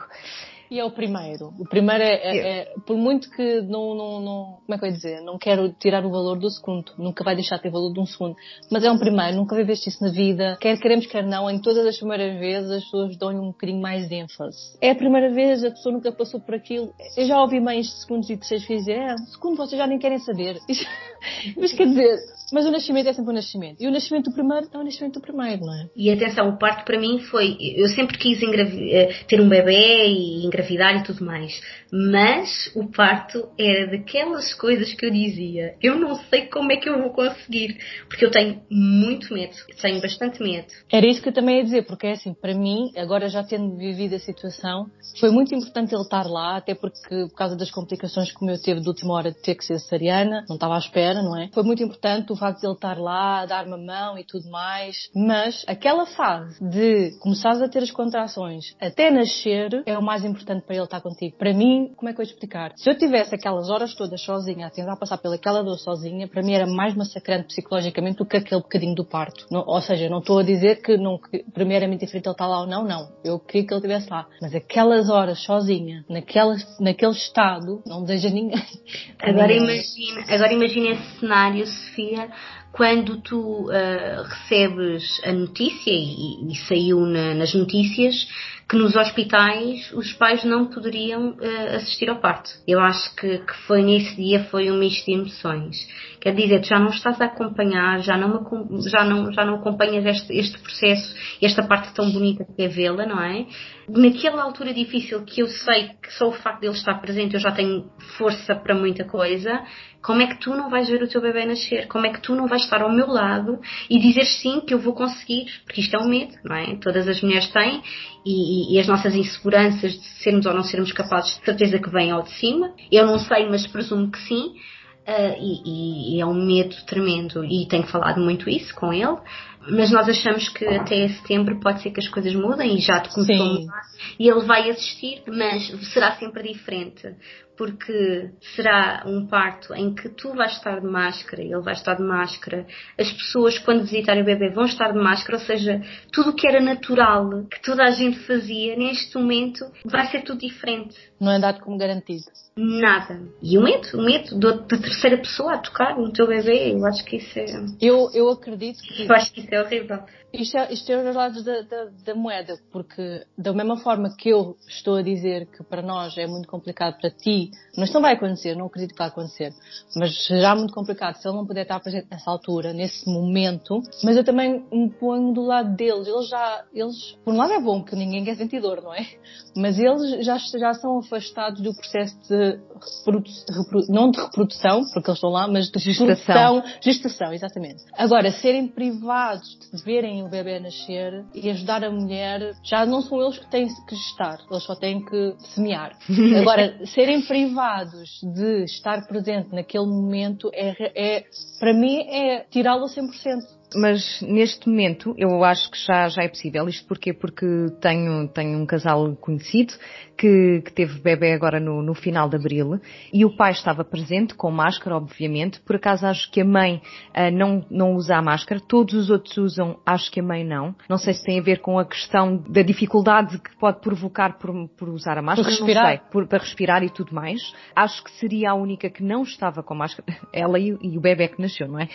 E é o primeiro. O primeiro é, é, é, por muito que não, não, não, como é que eu ia dizer? Não quero tirar o valor do segundo. Nunca vai deixar de ter valor de um segundo. Mas é um primeiro. Nunca viveste isso na vida. Quer queremos, quer não. Em todas as primeiras vezes as pessoas dão-lhe um bocadinho mais de ênfase. É a primeira vez, a pessoa nunca passou por aquilo. Eu já ouvi mães de segundos e terceiros filhos dizer, é, segundo vocês já nem querem saber. Mas quer dizer, mas o nascimento é sempre o nascimento. E o nascimento do primeiro é o nascimento do primeiro, não é? E atenção, o parto para mim foi. Eu sempre quis eh, ter um bebê e engravidar e tudo mais. Mas o parto era daquelas coisas que eu dizia: eu não sei como é que eu vou conseguir. Porque eu tenho muito medo. Tenho bastante medo. Era isso que eu também ia dizer, porque é assim, para mim, agora já tendo vivido a situação, foi muito importante ele estar lá, até porque por causa das complicações que o meu teve de última hora de ter que ser cesariana, não estava à espera, não é? Foi muito importante o facto de ele estar lá, dar-me a mão e tudo mais, mas aquela fase de começares a ter as contrações até nascer é o mais importante para ele estar contigo. Para mim, como é que eu ia explicar? Se eu tivesse aquelas horas todas sozinha, a tentar passar pelaquela dor sozinha, para mim era mais massacrante psicologicamente do que aquele bocadinho do parto. Não, ou seja, não estou a dizer que, não, que primeiramente diferente ele estar lá ou não, não. Eu queria que ele estivesse lá. Mas aquelas horas sozinha, naquela, naquele estado, não deseja ninguém. Agora imagina, agora imagina esse cenário, Sofia, quando tu uh, recebes a notícia, e, e saiu na, nas notícias, que nos hospitais os pais não poderiam uh, assistir ao parto. Eu acho que, que, foi nesse dia foi um misto de emoções. Quer dizer, já não estás a acompanhar, já não, já não, já não acompanhas este, este processo, esta parte tão bonita que é vê-la, não é? Naquela altura difícil que eu sei que só o facto de ele estar presente eu já tenho força para muita coisa, como é que tu não vais ver o teu bebê nascer? Como é que tu não vais estar ao meu lado e dizer sim que eu vou conseguir? Porque isto é um medo, não é? Todas as mulheres têm e, e, as nossas inseguranças de sermos ou não sermos capazes, de certeza que vêm ao de cima. Eu não sei, mas presumo que sim. Uh, e, e, é um medo tremendo e tenho falado muito isso com ele mas nós achamos que até setembro pode ser que as coisas mudem e já te começou a mudar e ele vai assistir, mas será sempre diferente porque será um parto em que tu vais estar de máscara, ele vai estar de máscara, as pessoas quando visitarem o bebê vão estar de máscara, ou seja, tudo o que era natural, que toda a gente fazia, neste momento vai ser tudo diferente. Não é dado como garantido. Nada. E o medo, o medo da terceira pessoa a tocar no teu bebê, eu acho que isso é. Eu, eu acredito que. Eu acho que isso é horrível. Isto é, isto é os lados da, da, da, moeda, porque da mesma forma que eu estou a dizer que para nós é muito complicado, para ti, mas não vai acontecer, não acredito que vai acontecer, mas já é muito complicado se ele não puder estar presente nessa altura, nesse momento, mas eu também me ponho do lado deles, eles já, eles, por um lado é bom, porque ninguém quer sentir dor, não é? Mas eles já, já são afastados do processo de reprodu, não de reprodução, porque eles estão lá, mas de gestação. Gestação, exatamente. Agora, serem privados de verem o bebê nascer e ajudar a mulher, já não são eles que têm que gestar, eles só têm que semear. Agora, serem privados de estar presente naquele momento é, é para mim é tirá-lo a 100% mas neste momento eu acho que já, já é possível. Isto porquê? Porque tenho, tenho um casal conhecido que, que teve bebê agora no, no, final de abril e o pai estava presente com máscara, obviamente. Por acaso acho que a mãe uh, não, não usa a máscara. Todos os outros usam, acho que a mãe não. Não sei se tem a ver com a questão da dificuldade que pode provocar por, por usar a máscara. Por respirar. Não sei, por, para respirar e tudo mais. Acho que seria a única que não estava com máscara. Ela e, e o bebê que nasceu, não é?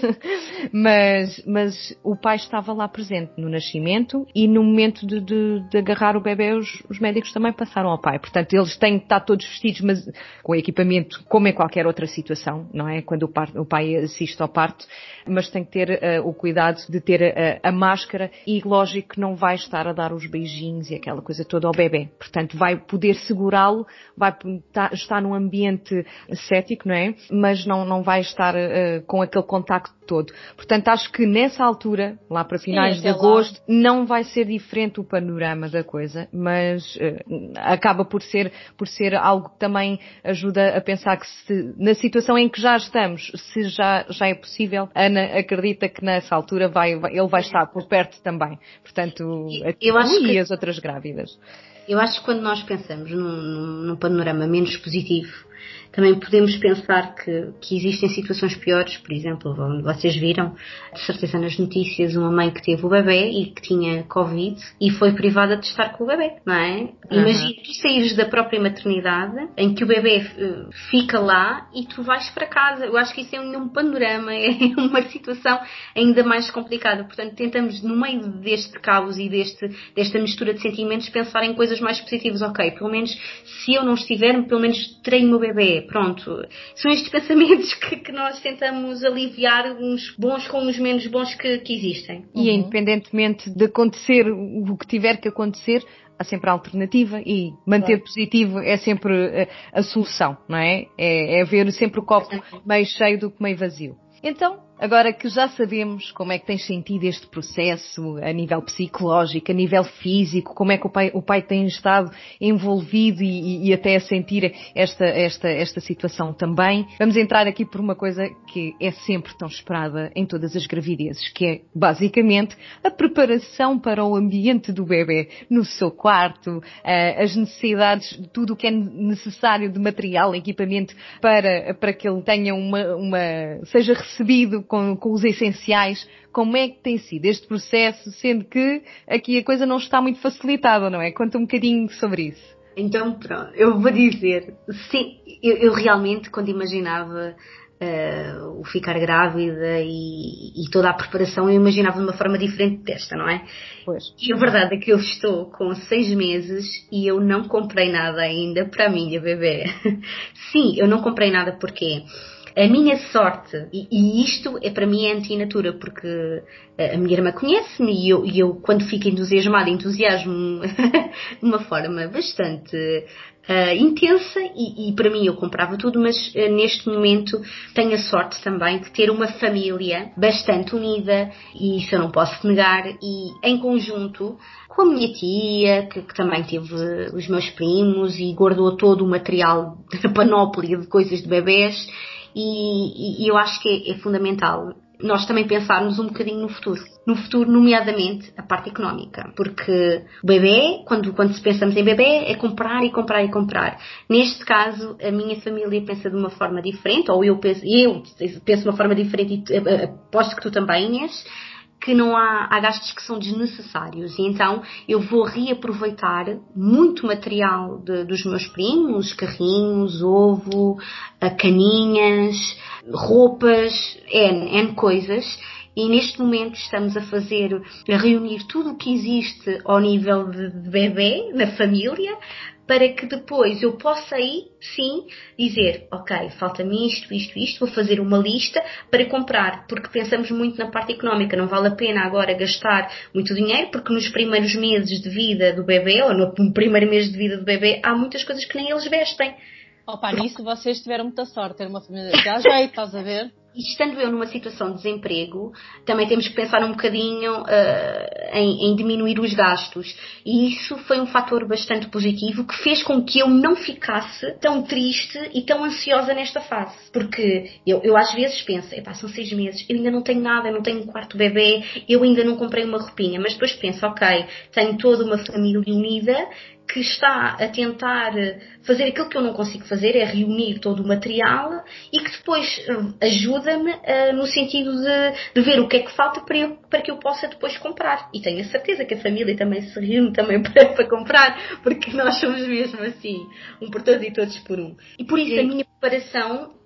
mas mas, mas o pai estava lá presente no nascimento e no momento de, de, de agarrar o bebê os, os, médicos também passaram ao pai. Portanto, eles têm que estar todos vestidos, mas com equipamento como em qualquer outra situação, não é? Quando o, par, o pai assiste ao parto, mas tem que ter uh, o cuidado de ter a, a, máscara e lógico que não vai estar a dar os beijinhos e aquela coisa toda ao bebê. Portanto, vai poder segurá-lo, vai tá, estar num ambiente cético, não é? Mas não, não vai estar uh, com aquele contacto todo. Portanto, acho que nessa altura, lá para finais Sim, de agosto, lá. não vai ser diferente o panorama da coisa, mas uh, acaba por ser, por ser algo que também ajuda a pensar que se, na situação em que já estamos, se já, já é possível, Ana acredita que nessa altura vai, vai ele vai estar por perto também. Portanto, eu acho e que... as outras grávidas. Eu acho que quando nós pensamos num, num panorama menos positivo, também podemos pensar que, que existem situações piores, por exemplo, vocês viram, de certeza nas notícias, uma mãe que teve o bebê e que tinha Covid e foi privada de estar com o bebê, não é? Uhum. Imagina tu saíres da própria maternidade em que o bebê eh, fica lá e tu vais para casa. Eu acho que isso é um panorama, é uma situação ainda mais complicada. Portanto, tentamos, no meio deste caos e deste, desta mistura de sentimentos, pensar em coisas mais positivas. Ok, pelo menos se eu não estiver, pelo menos terei o meu bebê Pronto. São estes pensamentos que, que nós tentamos aliviar, uns bons com os menos bons que, que existem. E uhum. independentemente de acontecer o que tiver que acontecer, há sempre a alternativa e manter claro. positivo é sempre a, a, solução, não é? é? É ver sempre o copo meio cheio do que meio vazio. Então, Agora que já sabemos como é que tens sentido este processo a nível psicológico, a nível físico, como é que o pai, o pai tem estado envolvido e, e, até a sentir esta, esta, esta situação também, vamos entrar aqui por uma coisa que é sempre tão esperada em todas as gravidezes, que é basicamente a preparação para o ambiente do bebê, no seu quarto, as necessidades, tudo o que é necessário de material, equipamento para, para que ele tenha uma, uma seja recebido com, com os essenciais. Como é que tem sido este processo, sendo que aqui a coisa não está muito facilitada, não é? Conta um bocadinho sobre isso. Então, pronto, eu vou dizer, sim, eu, eu realmente, quando imaginava uh, o ficar grávida e, e, toda a preparação, eu imaginava de uma forma diferente desta, não é? Pois. E a verdade é que eu estou com seis meses e eu não comprei nada ainda para a minha bebê. sim, eu não comprei nada porque a minha sorte, e, e, isto é para mim é antinatura, porque a minha irmã conhece-me e eu, eu, quando fico entusiasmada, entusiasmo de uma forma bastante uh, intensa e, e, para mim eu comprava tudo, mas uh, neste momento tenho a sorte também de ter uma família bastante unida e isso eu não posso negar e em conjunto com a minha tia, que, que também teve os meus primos e guardou todo o material da panóplia de coisas de bebés e, e, eu acho que é, é fundamental nós também pensarmos um bocadinho no futuro. No futuro, nomeadamente, a parte económica. Porque o bebê, quando, quando pensamos em bebê, é comprar e comprar e comprar. Neste caso, a minha família pensa de uma forma diferente, ou eu penso, eu penso de uma forma diferente e eh, aposto que tu também, Inês que não há, há gastos que são desnecessários. E então eu vou reaproveitar muito material de, dos meus primos, carrinhos, ovo, caninhas, roupas, N, N coisas. E neste momento estamos a fazer, a reunir tudo o que existe ao nível de bebê na família para que depois eu possa aí, sim, dizer, ok, falta-me isto, isto, isto, vou fazer uma lista para comprar, porque pensamos muito na parte económica, não vale a pena agora gastar muito dinheiro, porque nos primeiros meses de vida do bebê, ou no primeiro mês de vida do bebê, há muitas coisas que nem eles vestem. Opa, nisso vocês tiveram muita sorte, ter uma família de jeito, estás a ver? Estando eu numa situação de desemprego, também temos que pensar um bocadinho uh, em, em, diminuir os gastos. E isso foi um fator bastante positivo que fez com que eu não ficasse tão triste e tão ansiosa nesta fase. Porque eu, eu às vezes penso, epá, são seis meses, eu ainda não tenho nada, eu não tenho um quarto bebê, eu ainda não comprei uma roupinha. Mas depois penso, ok, tenho toda uma família unida que está a tentar fazer aquilo que eu não consigo fazer, é reunir todo o material e que depois eh, ajuda-me uh, no sentido de, de, ver o que é que falta para, eu, para que eu possa depois comprar. E tenho a certeza que a família também se reúne também para, para comprar, porque nós somos mesmo assim, um por todos e todos por um. E por isso a minha preparação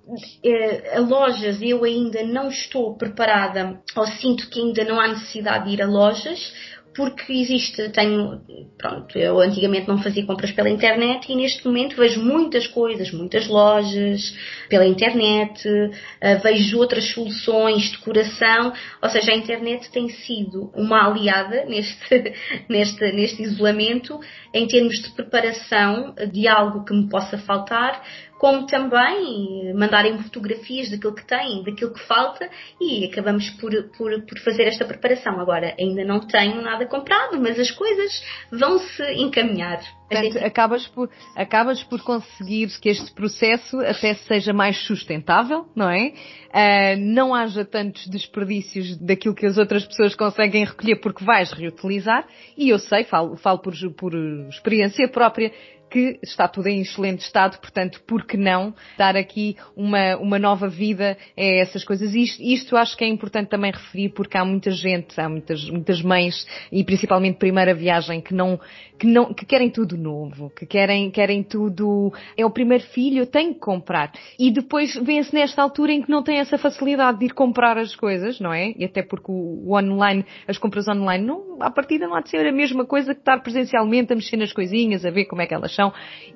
a lojas eu ainda não estou preparada ou sinto que ainda não há necessidade de ir a lojas porque existe, tenho, pronto, eu antigamente não fazia compras pela internet e neste momento vejo muitas coisas, muitas lojas pela internet, uh, vejo outras soluções, decoração, ou seja, a internet tem sido uma aliada neste, neste, neste isolamento em termos de preparação de algo que me possa faltar, como também mandarem fotografias daquilo que têm, daquilo que falta e acabamos por, por, por fazer esta preparação. Agora, ainda não tenho nada comprado, mas as coisas vão se encaminhar. Portanto, acabas por, acabas por conseguir que este processo até seja mais sustentável, não é? Uh, não haja tantos desperdícios daquilo que as outras pessoas conseguem recolher porque vais reutilizar. E eu sei, falo, falo por, por experiência própria, que está tudo em excelente estado, portanto, por que não dar aqui uma, uma nova vida a essas coisas? Isto, isto acho que é importante também referir porque há muita gente, há muitas, muitas mães e principalmente primeira viagem que não, que não, que querem tudo novo, que querem, querem tudo, é o primeiro filho, eu tenho que comprar. E depois vem-se nesta altura em que não tem essa facilidade de ir comprar as coisas, não é? E até porque o, o online, as compras online, não, à partida não há de ser a mesma coisa que estar presencialmente a mexer nas coisinhas, a ver como é que elas são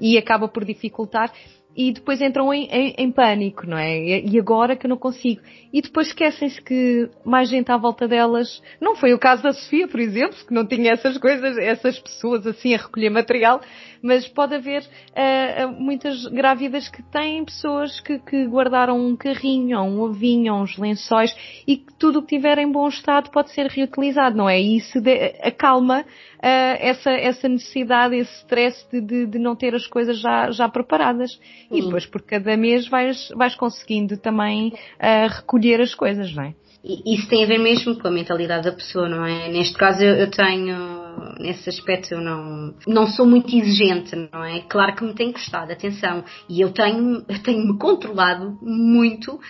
e acaba por dificultar e depois entram em, em, em, pânico, não é? E agora que eu não consigo. E depois esquecem-se que mais gente à volta delas. Não foi o caso da Sofia, por exemplo, que não tinha essas coisas, essas pessoas assim a recolher material, mas pode haver uh, muitas grávidas que têm pessoas que, que, guardaram um carrinho, ou um ovinho, ou uns lençóis e que tudo o que tiver em bom estado pode ser reutilizado, não é? E isso de, acalma essa, essa necessidade, esse stress de, de, de, não ter as coisas já, já preparadas. E depois por cada mês vais, vais conseguindo também uh, recolher as coisas, não é? Isso tem a ver mesmo com a mentalidade da pessoa, não é? Neste caso eu, eu tenho, nesse aspecto eu não, não sou muito exigente, não é? Claro que me tem gostado, atenção, e eu tenho, tenho me controlado muito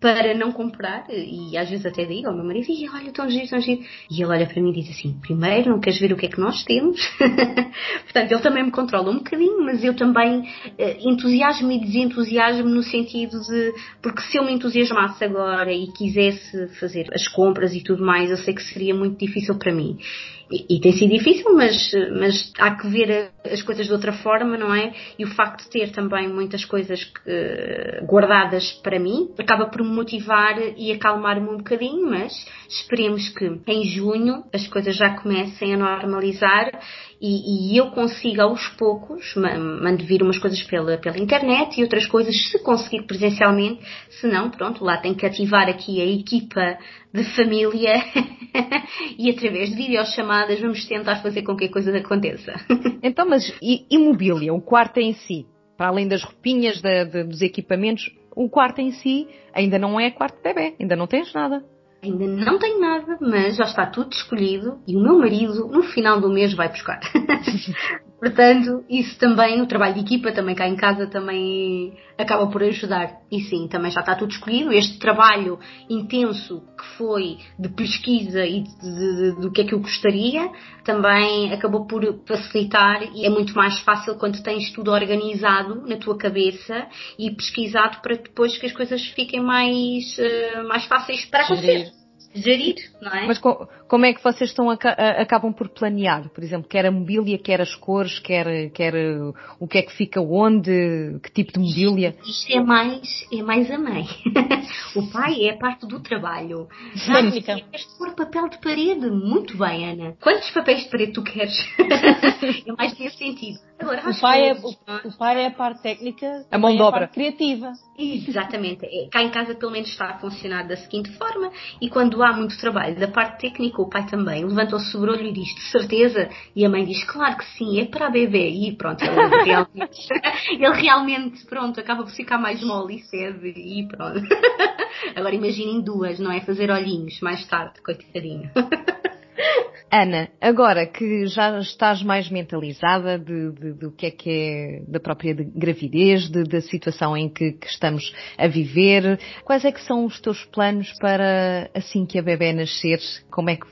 para não comprar, e às vezes até digo ao meu marido, e olha, tão giro, tão giro. E ele olha para mim e diz assim, primeiro, não queres ver o que é que nós temos? Portanto, ele também me controla um bocadinho, mas eu também uh, entusiasmo e desentusiasmo no sentido de, porque se eu me entusiasmasse agora e quisesse fazer as compras e tudo mais, eu sei que seria muito difícil para mim. E, e, tem sido difícil, mas, mas há que ver as coisas de outra forma, não é? E o facto de ter também muitas coisas que, guardadas para mim acaba por me motivar e acalmar-me um bocadinho, mas esperemos que em junho as coisas já comecem a normalizar e, e eu consiga aos poucos, mando vir umas coisas pela, pela internet e outras coisas se conseguir presencialmente, se não, pronto, lá tem que ativar aqui a equipa de família e através de videochamadas vamos tentar fazer com que a coisa aconteça. Então, mas imobília, o quarto em si, para além das roupinhas, de, de, dos equipamentos, o quarto em si ainda não é quarto bebê, ainda não tens nada. Ainda não tenho nada, mas já está tudo escolhido e o meu marido, no final do mês, vai buscar. Portanto, isso também, o trabalho de equipa também cá em casa também acaba por ajudar. E sim, também já está tudo escolhido. Este trabalho intenso que foi de pesquisa e do que é que eu gostaria, também acabou por facilitar e é muito mais fácil quando tens tudo organizado na tua cabeça e pesquisado para depois que as coisas fiquem mais, uh, mais fáceis para acontecer gerir, não é? Mas co como é que vocês estão a, a, acabam por planear? Por exemplo, quer a mobília, quer as cores, quer, quer o que é que fica onde, que tipo de mobília? Isto é mais, é mais a mãe. o pai é a parte do trabalho. Técnica. Queres pôr papel de parede? Muito bem, Ana. Quantos papéis de parede tu queres? é mais nesse sentido. Agora, o, pai é, o, o, pai é a parte técnica, a mão de obra. É a parte criativa. Exatamente. É, cá em casa pelo menos está a funcionar da seguinte forma e quando há muito trabalho da parte técnica, o pai também levantou-se sobre o olho e diz de certeza e a mãe diz claro que sim, é para a bebê e pronto, ele realmente, ele realmente pronto, acaba por ficar mais mole e cede e pronto. Agora imaginem duas, não é? Fazer olhinhos mais tarde, coitadinho. Ana, agora que já estás mais mentalizada de, de, do que é que é da própria gravidez, de, da situação em que, que, estamos a viver, quais é que são os teus planos para assim que a bebê nascer, como é que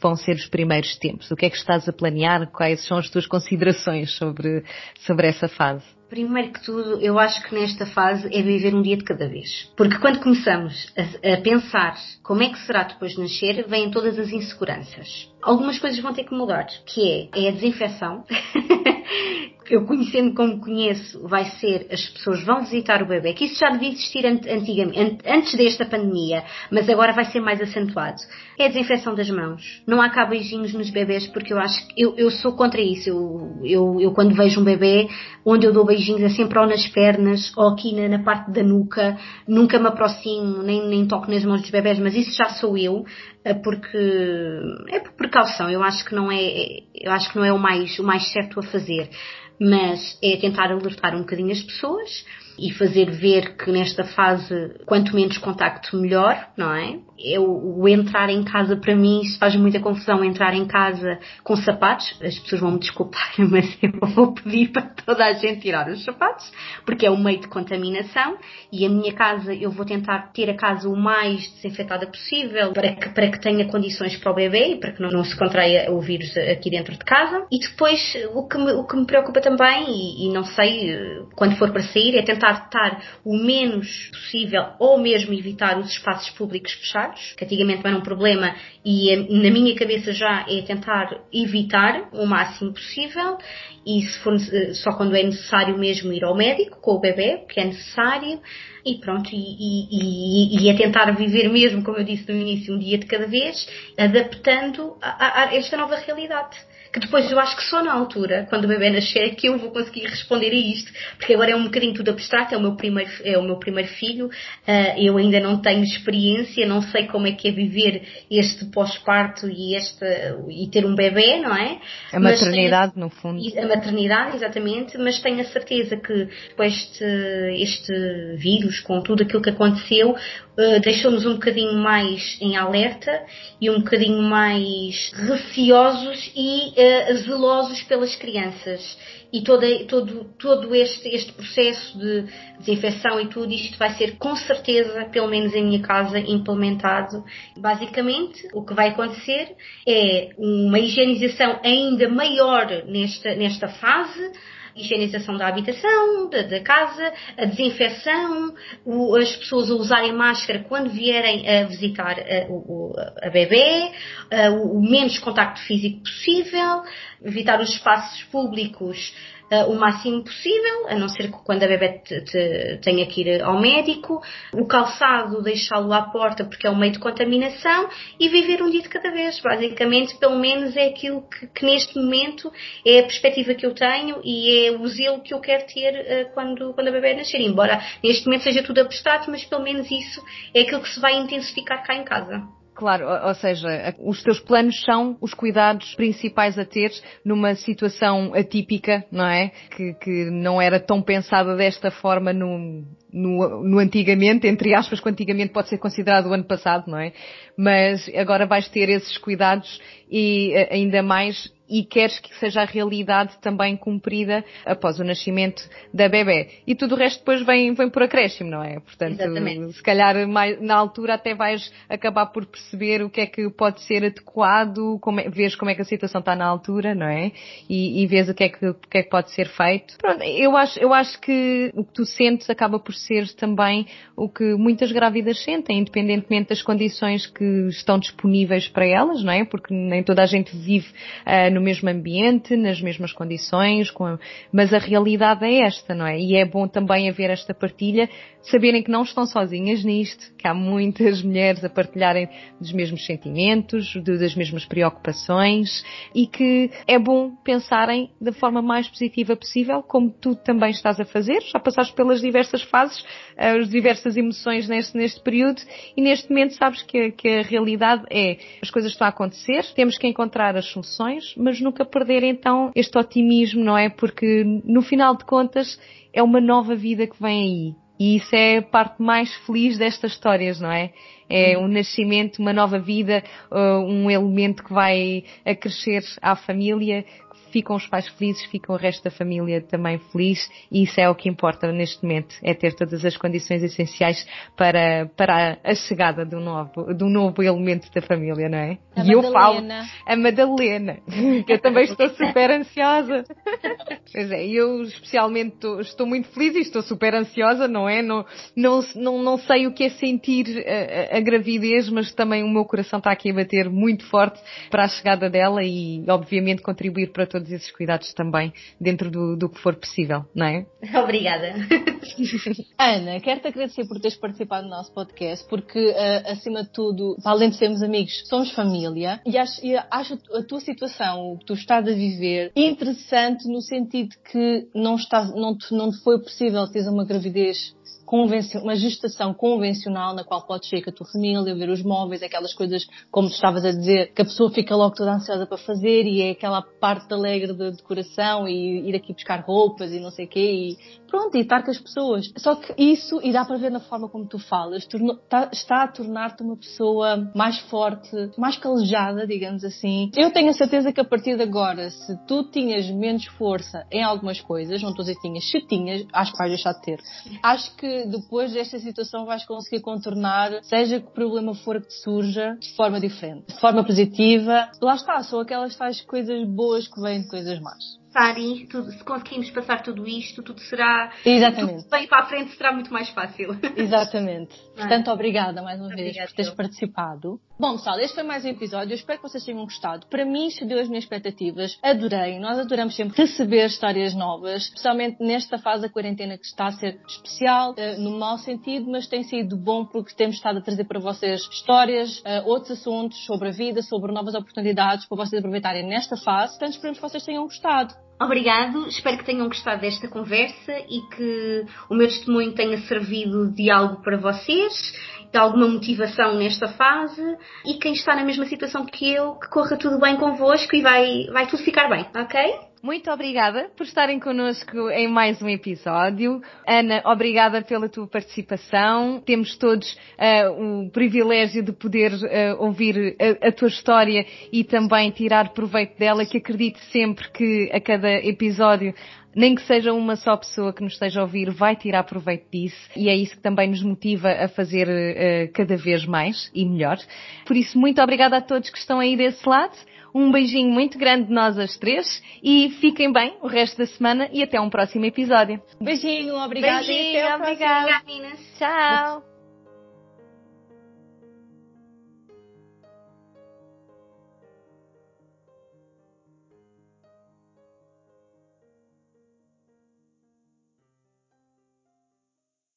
vão ser os primeiros tempos? O que é que estás a planear? Quais são as tuas considerações sobre, sobre essa fase? Primeiro que tudo, eu acho que nesta fase é viver um dia de cada vez. Porque quando começamos a, a pensar como é que será depois de nascer, vêm todas as inseguranças. Algumas coisas vão ter que mudar, que é, é a desinfecção. eu conhecendo como conheço, vai ser as pessoas vão visitar o bebê, que isso já devia existir antigamente, antes desta pandemia, mas agora vai ser mais acentuado. É a desinfecção das mãos. Não há cá beijinhos nos bebés, porque eu acho que eu, eu sou contra isso. Eu, eu, eu, quando vejo um bebê, onde eu dou beijinhos é sempre ou nas pernas ou aqui na, na parte da nuca, nunca me aproximo, nem, nem toco nas mãos dos bebés, mas isso já sou eu, eh, porque é por precaução. Eu acho que não é, eu acho que não é o mais, o mais certo a fazer mas é tentar alertar um bocadinho as pessoas e fazer ver que nesta fase, quanto menos contacto, melhor, não é? Eu, o entrar em casa, para mim, isso faz muita confusão, entrar em casa com sapatos. As pessoas vão me desculpar, mas eu vou pedir para toda a gente tirar os sapatos, porque é um meio de contaminação e a minha casa, eu vou tentar ter a casa o mais desinfetada possível para que, para que tenha condições para o bebê e para que não, não se contraia o vírus aqui dentro de casa. E depois, o que me, o que me preocupa também, e, e não sei, quando for para sair, é tentar estar o menos possível ou mesmo evitar os espaços públicos fechados, que antigamente era um problema e eh, na minha cabeça já é tentar evitar o máximo possível e se for eh, só quando é necessário mesmo ir ao médico com o bebê, que é necessário, e pronto, e, e, e, e, a tentar viver mesmo, como eu disse no início, um dia de cada vez, adaptando a, a esta nova realidade que depois eu acho que só na altura, quando o bebê nascer, é que eu vou conseguir responder a isto, porque agora é um bocadinho tudo abstrato, é o meu primeiro, é o meu primeiro filho, uh, eu ainda não tenho experiência, não sei como é que é viver este pós-parto e, este, e ter um bebê, não é? A maternidade, tenho, no fundo. A maternidade, exatamente, mas tenho a certeza que com este, este vírus, com tudo aquilo que aconteceu, uh, deixou-nos um bocadinho mais em alerta e um bocadinho mais receosos e uh, zelosos pelas crianças. E todo, todo este, este processo de desinfecção e tudo isto vai ser com certeza, pelo menos em minha casa, implementado. Basicamente, o que vai acontecer é uma higienização ainda maior nesta, nesta fase, higienização da habitação, da, da casa, a desinfecção, o, as pessoas a usarem máscara quando vierem a visitar a, o, a bebê, a, o menos contacto físico possível, evitar os espaços públicos uh, o máximo possível, a não ser que quando a bebê te, te, tenha que ir ao médico, o calçado deixá-lo à porta porque é um meio de contaminação e viver um dia de cada vez. Basicamente, pelo menos é aquilo que, que neste momento é a perspectiva que eu tenho e é o zelo que eu quero ter uh, quando, quando a bebê nascer. Embora neste momento seja tudo abstrato, mas pelo menos isso é aquilo que se vai intensificar cá em casa. Claro, ou seja, os teus planos são os cuidados principais a ter numa situação atípica, não é? Que, que não era tão pensada desta forma no, no, no antigamente, entre aspas, que antigamente pode ser considerado o ano passado, não é? Mas agora vais ter esses cuidados e eh, ainda mais e queres que seja a realidade também cumprida após o nascimento da bebê. E tudo o resto depois vem, vem por acréscimo, não é? Portanto, Exatamente. se calhar mais, na altura até vais acabar por perceber o que é que pode ser adequado, como é, vês como é que a situação está na altura, não é? E, e vês o que é que, o que é que pode ser feito. Pronto, eu acho, eu acho que o que tu sentes acaba por ser também o que muitas grávidas sentem, independentemente das condições que estão disponíveis para elas, não é? Porque nem toda a gente vive uh, no mesmo ambiente, nas mesmas condições, a... mas a realidade é esta, não é? E é bom também haver esta partilha, saberem que não estão sozinhas nisto, que há muitas mulheres a partilharem dos mesmos sentimentos, das mesmas preocupações e que é bom pensarem da forma mais positiva possível, como tu também estás a fazer, já passaste pelas diversas fases, eh, as diversas emoções neste, neste período e neste momento sabes que, que a realidade é as coisas estão a acontecer, temos que encontrar as soluções, mas nunca perder então este otimismo, não é? Porque no final de contas é uma nova vida que vem aí. E isso é a parte mais feliz destas histórias, não é? É um nascimento, uma nova vida, uh, um elemento que vai acrescer à família, ficam os pais felizes, fica o resto da família também feliz e isso é o que importa neste momento, é ter todas as condições essenciais para, para a chegada de um novo, um novo elemento da família, não é? A e Madalena. eu falo a Madalena, que eu também estou super ansiosa. Pois é, eu especialmente estou, estou, muito feliz e estou super ansiosa, não é? Não, não, não, não sei o que é sentir a, a gravidez, mas também o meu coração está aqui a bater muito forte para a chegada dela e obviamente contribuir para todos todos esses cuidados também dentro do, do que for possível, não é? Obrigada. Ana, quero-te agradecer por teres participado no nosso podcast, porque uh, acima de tudo, além de sermos amigos, somos família e acho, e acho a tua situação, o que tu estás a viver, interessante no sentido que não, estás, não, te, não te foi possível teres uma gravidez uma gestação convencional na qual podes ir com a tua família, ver os móveis, aquelas coisas, como tu estavas a dizer, que a pessoa fica logo toda ansiosa para fazer e é aquela parte alegre de decoração e ir aqui buscar roupas e não sei o quê e pronto, e estar com as pessoas. Só que isso, e dá para ver na forma como tu falas, tá, está a tornar-te uma pessoa mais forte, mais calejada, digamos assim. Eu tenho a certeza que a partir de agora, se tu tinhas menos força em algumas coisas, não estou a dizer tinhas, se tinhas, acho que vais deixar de ter. Acho que depois desta situação vais conseguir contornar, seja que problema for que te surja, de forma diferente, de forma positiva. Lá está, são aquelas tais coisas boas que vêm de coisas más tudo, se conseguirmos passar tudo isto, tudo será. Exatamente. Tudo bem para a frente será muito mais fácil. Exatamente. É? Portanto, obrigada mais uma vez por teres participado. Bom, pessoal, este foi mais um episódio. Eu espero que vocês tenham gostado. Para mim, excedeu as minhas expectativas. Adorei. Nós adoramos sempre receber histórias novas, especialmente nesta fase da quarentena que está a ser especial, eh, no mau sentido, mas tem sido bom porque temos estado a trazer para vocês histórias, eh, outros assuntos sobre a vida, sobre novas oportunidades para vocês aproveitarem nesta fase. Portanto, esperamos que vocês tenham gostado. Obrigado, espero que tenham gostado desta conversa e que o meu testemunho tenha servido de algo para vocês, de alguma motivação nesta fase e quem está na mesma situação que eu, que corra tudo bem convosco e vai, vai tudo ficar bem, ok? Muito obrigada por estarem connosco em mais um episódio. Ana, obrigada pela tua participação. Temos todos uh, o privilégio de poder uh, ouvir a, a, tua história e também tirar proveito dela, que acredito sempre que a cada episódio nem que seja uma só pessoa que nos esteja a ouvir vai tirar proveito disso e é isso que também nos motiva a fazer uh, cada vez mais e melhor. Por isso, muito obrigada a todos que estão aí desse lado. Um beijinho muito grande de nós as três e fiquem bem o resto da semana e até um próximo episódio. Beijinho, obrigada. Beijinho, obrigada. Tchau.